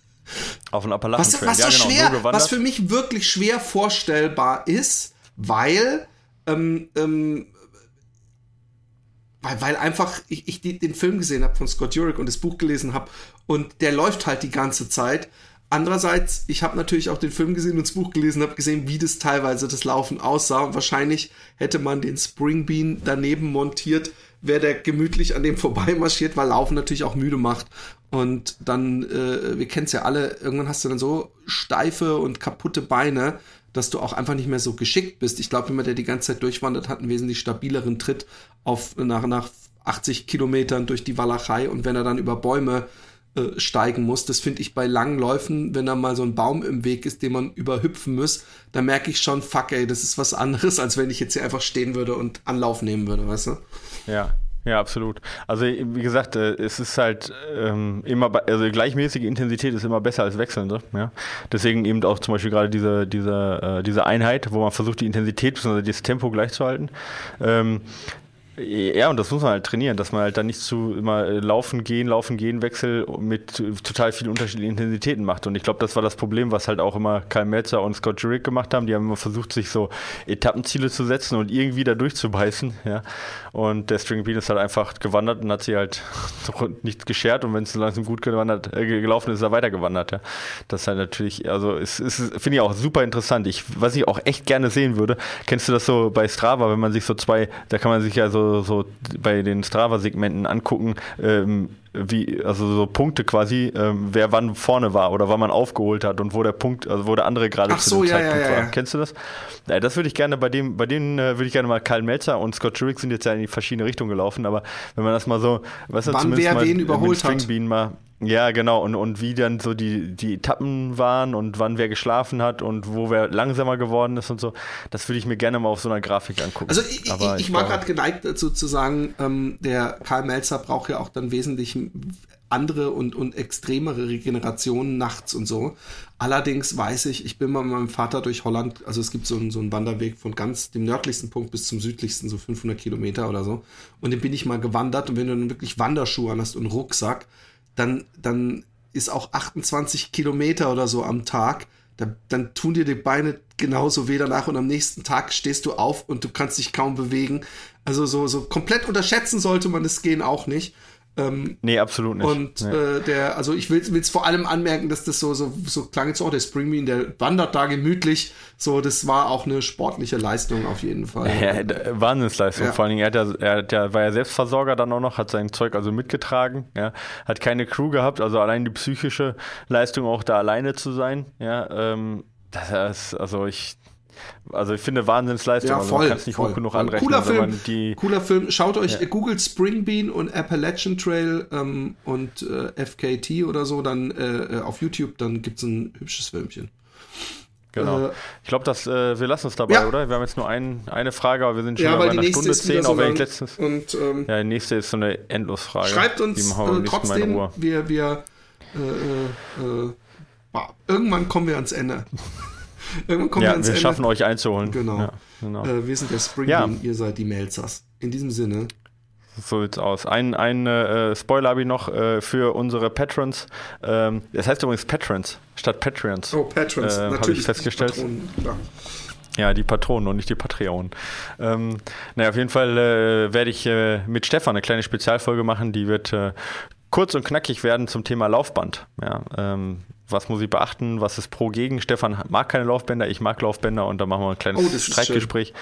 Auf dem Appalachen was, was, ja, so genau, schwer, was für mich wirklich schwer vorstellbar ist, weil ähm, ähm, weil, weil einfach ich, ich den Film gesehen habe von Scott Jurek und das Buch gelesen habe und der läuft halt die ganze Zeit Andererseits, ich habe natürlich auch den Film gesehen und das Buch gelesen, habe gesehen, wie das teilweise das Laufen aussah und wahrscheinlich hätte man den Springbean daneben montiert, wäre der gemütlich an dem vorbeimarschiert, weil Laufen natürlich auch müde macht. Und dann, äh, wir kennen es ja alle, irgendwann hast du dann so steife und kaputte Beine, dass du auch einfach nicht mehr so geschickt bist. Ich glaube, jemand, der die ganze Zeit durchwandert, hat einen wesentlich stabileren Tritt auf nach, nach 80 Kilometern durch die Walachei und wenn er dann über Bäume äh, steigen muss. Das finde ich bei langen Läufen, wenn da mal so ein Baum im Weg ist, den man überhüpfen muss, da merke ich schon, fuck ey, das ist was anderes, als wenn ich jetzt hier einfach stehen würde und Anlauf nehmen würde, weißt du? Ja, ja, absolut. Also wie gesagt, äh, es ist halt ähm, immer, also gleichmäßige Intensität ist immer besser als wechselnde. Ja? Deswegen eben auch zum Beispiel gerade diese, diese, äh, diese Einheit, wo man versucht, die Intensität bzw. das Tempo gleich zu halten. Ähm, ja, und das muss man halt trainieren, dass man halt dann nicht zu immer äh, laufen, gehen, laufen, gehen, Wechsel mit total vielen unterschiedlichen Intensitäten macht. Und ich glaube, das war das Problem, was halt auch immer Kyle Melzer und Scott Jurek gemacht haben. Die haben immer versucht, sich so Etappenziele zu setzen und irgendwie da durchzubeißen. Ja. Und der String Bean ist halt einfach gewandert und hat sie halt nichts geschert. Und wenn es langsam gut gewandert, äh, gelaufen ist, ist er weitergewandert. Ja. Das ist halt natürlich, also es ist, finde ich auch super interessant. Ich, was ich auch echt gerne sehen würde, kennst du das so bei Strava, wenn man sich so zwei, da kann man sich ja so so, bei den Strava-Segmenten angucken, ähm, wie, also so Punkte quasi, ähm, wer wann vorne war oder wann man aufgeholt hat und wo der Punkt, also wo der andere gerade zu so, dem ja, Zeitpunkt ja, ja, war. Kennst du das? Ja, das würde ich gerne bei dem, bei denen äh, würde ich gerne mal Karl Melzer und Scott Jurek sind jetzt ja in die verschiedene Richtungen gelaufen, aber wenn man das mal so, weißt du, wann wer wen überholt hat. Mal, ja, genau. Und, und wie dann so die, die Etappen waren und wann wer geschlafen hat und wo wer langsamer geworden ist und so. Das würde ich mir gerne mal auf so einer Grafik angucken. Also ich, Aber ich, ich war gerade geneigt dazu zu sagen, ähm, der Karl Melzer braucht ja auch dann wesentlich andere und, und extremere Regenerationen nachts und so. Allerdings weiß ich, ich bin mal mit meinem Vater durch Holland, also es gibt so einen, so einen Wanderweg von ganz dem nördlichsten Punkt bis zum südlichsten, so 500 Kilometer oder so. Und den bin ich mal gewandert und wenn du dann wirklich Wanderschuhe hast und Rucksack, dann, dann ist auch 28 Kilometer oder so am Tag, dann, dann tun dir die Beine genauso weh danach und am nächsten Tag stehst du auf und du kannst dich kaum bewegen. Also so, so komplett unterschätzen sollte man das Gehen auch nicht. Ähm, nee, absolut nicht. Und nee. äh, der, also ich will es vor allem anmerken, dass das so, so, so klang jetzt auch der Springbean, der wandert da gemütlich. So, das war auch eine sportliche Leistung auf jeden Fall. Ja, Wahnsinnsleistung. Ja. Vor allen Dingen, er, hat ja, er hat ja, war ja Selbstversorger dann auch noch, hat sein Zeug also mitgetragen, ja, hat keine Crew gehabt, also allein die psychische Leistung auch da alleine zu sein, ja, ähm, das ist, also ich, also ich finde Wahnsinnsleistung, Ja, also voll, man kann es nicht voll, hoch genug anrechnen, Cooler Film, die cooler Film. Schaut euch, Ja. googelt Springbean und Appalachian Trail ähm, und äh, FKT oder so, dann äh, äh, auf YouTube, dann gibt's ein hübsches Filmchen. Genau. Äh, ich glaube, dass äh, wir lassen es dabei, Ja. oder? Wir haben jetzt nur ein, eine Frage, aber wir sind schon Ja, bei einer Stunde zehn, so auch wenn ich letztens. Und ähm, Ja, die nächste ist so eine Endlosfrage. schreibt uns äh, trotzdem, wir, wir irgendwann kommen wir ans Ende. irgendwann kommen wir Ja, ans wir Ende. schaffen euch einzuholen. Genau. Ja, genau. Äh, wir sind der Springbean, Ja. ihr seid die Melzers. In diesem Sinne. So sieht's aus. Ein, ein äh, Spoiler habe ich noch äh, für unsere Patrons. Ähm, das heißt übrigens Patrons statt Patreons. Oh, Patrons, Äh, natürlich. ich festgestellt. Patronen, klar. Ja, die Patronen und nicht die Patreon. Ähm, naja, auf jeden Fall äh, werde ich äh, mit Stefan eine kleine Spezialfolge machen, die wird äh, kurz und knackig werden zum Thema Laufband. Ja, ähm, was muss ich beachten? Was ist pro gegen? Stefan mag keine Laufbänder, ich mag Laufbänder und da machen wir ein kleines Oh, Streitgespräch.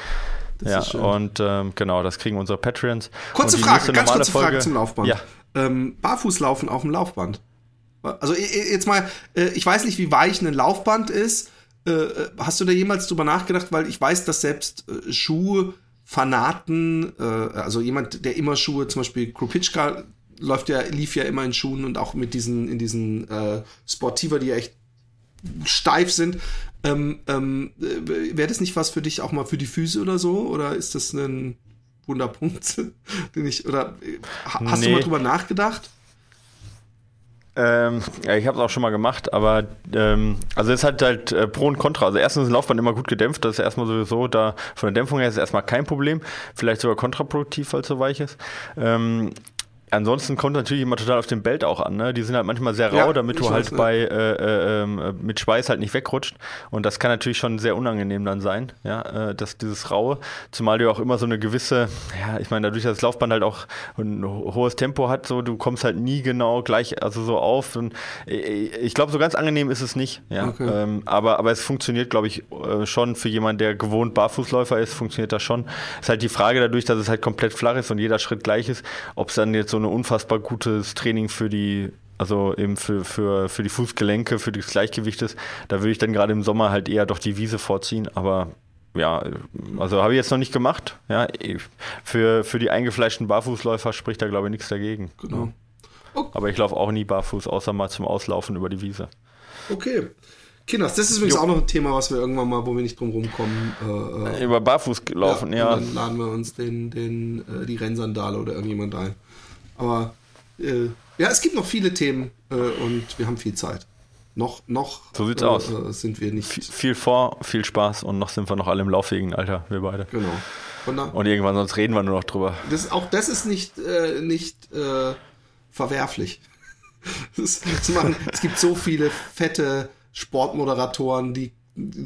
Ja, und ähm, genau, das kriegen unsere Patreons. Kurze Frage, ganz kurze Frage Folge- zum Laufband. Ja, Ähm, Barfußlaufen auf dem Laufband. Also jetzt mal, äh, ich weiß nicht, wie weich ein Laufband ist. Äh, äh, Hast du da jemals drüber nachgedacht? Weil ich weiß, dass selbst Schuhfanaten, äh, also jemand, der immer Schuhe, zum Beispiel Krupitschka läuft ja, lief ja immer in Schuhen und auch mit diesen, in diesen äh, Sportiva, die ja echt steif sind. Ähm, ähm, äh, Wäre das nicht was für dich auch mal für die Füße oder so? Oder ist das ein Wunderpunkt, den ich, oder äh, ha- hast du Nee. mal drüber nachgedacht? Ähm, ja, ich habe es auch schon mal gemacht, aber ähm, also es hat halt äh, Pro und Contra. Also erstens ist Laufband immer gut gedämpft, das ist erstmal sowieso da von der Dämpfung her ist es erstmal kein Problem, vielleicht sogar kontraproduktiv, weil es so weich ist. Ähm, Ansonsten kommt natürlich immer total auf den Belt auch an. Ne? Die sind halt manchmal sehr rau, Ja, damit du halt bei äh, äh, ähm, äh, mit Schweiß halt nicht wegrutscht. Und das kann natürlich schon sehr unangenehm dann sein, ja, äh, dass dieses raue, zumal du auch immer so eine gewisse, ja, ich meine, dadurch, dass das Laufband halt auch ein ho- hohes Tempo hat, so du kommst halt nie genau gleich, also so auf. Und äh, ich glaube, so ganz angenehm ist es nicht. Ja, Okay. ähm, aber aber es funktioniert, glaube ich, äh, schon für jemanden, der gewohnt Barfußläufer ist, funktioniert das schon. Ist halt die Frage dadurch, dass es halt komplett flach ist und jeder Schritt gleich ist, ob es dann jetzt so ein unfassbar gutes Training für die also eben für, für, für die Fußgelenke, für das Gleichgewicht ist, da würde ich dann gerade im Sommer halt eher doch die Wiese vorziehen, aber ja, also habe ich jetzt noch nicht gemacht. Ja, für, für die eingefleischten Barfußläufer spricht da glaube ich nichts dagegen. Genau. Aber ich laufe auch nie barfuß, außer mal zum Auslaufen über die Wiese. Okay. Kinders, das ist übrigens Jo. auch noch ein Thema, was wir irgendwann mal, wo wir nicht drum rumkommen. Äh, äh, Über Barfuß laufen, ja. Und dann laden wir uns den, den, äh, die Rennsandale oder irgendjemand ein. Aber äh, ja, es gibt noch viele Themen äh, und wir haben viel Zeit. Noch, noch So sieht's äh, aus. sind wir nicht. Viel, viel vor, viel Spaß und noch sind wir noch alle im lauffähigen Alter, wir beide. Genau. Und irgendwann sonst reden wir nur noch drüber. das, auch das ist nicht, äh, nicht äh, verwerflich. Das, das machen, es gibt so viele fette Sportmoderatoren, die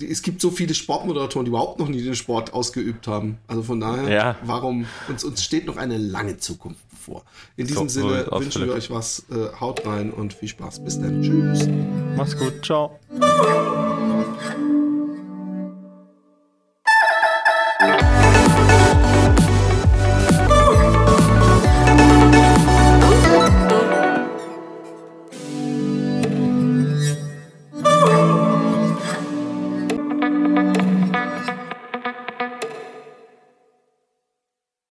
es gibt so viele Sportmoderatoren, die überhaupt noch nie den Sport ausgeübt haben. Also von daher, Ja. warum uns, uns steht noch eine lange Zukunft bevor. In diesem So- so Sinne aus, wünschen wir euch was. Äh, haut rein und viel Spaß. Bis dann. Tschüss. Mach's gut, ciao.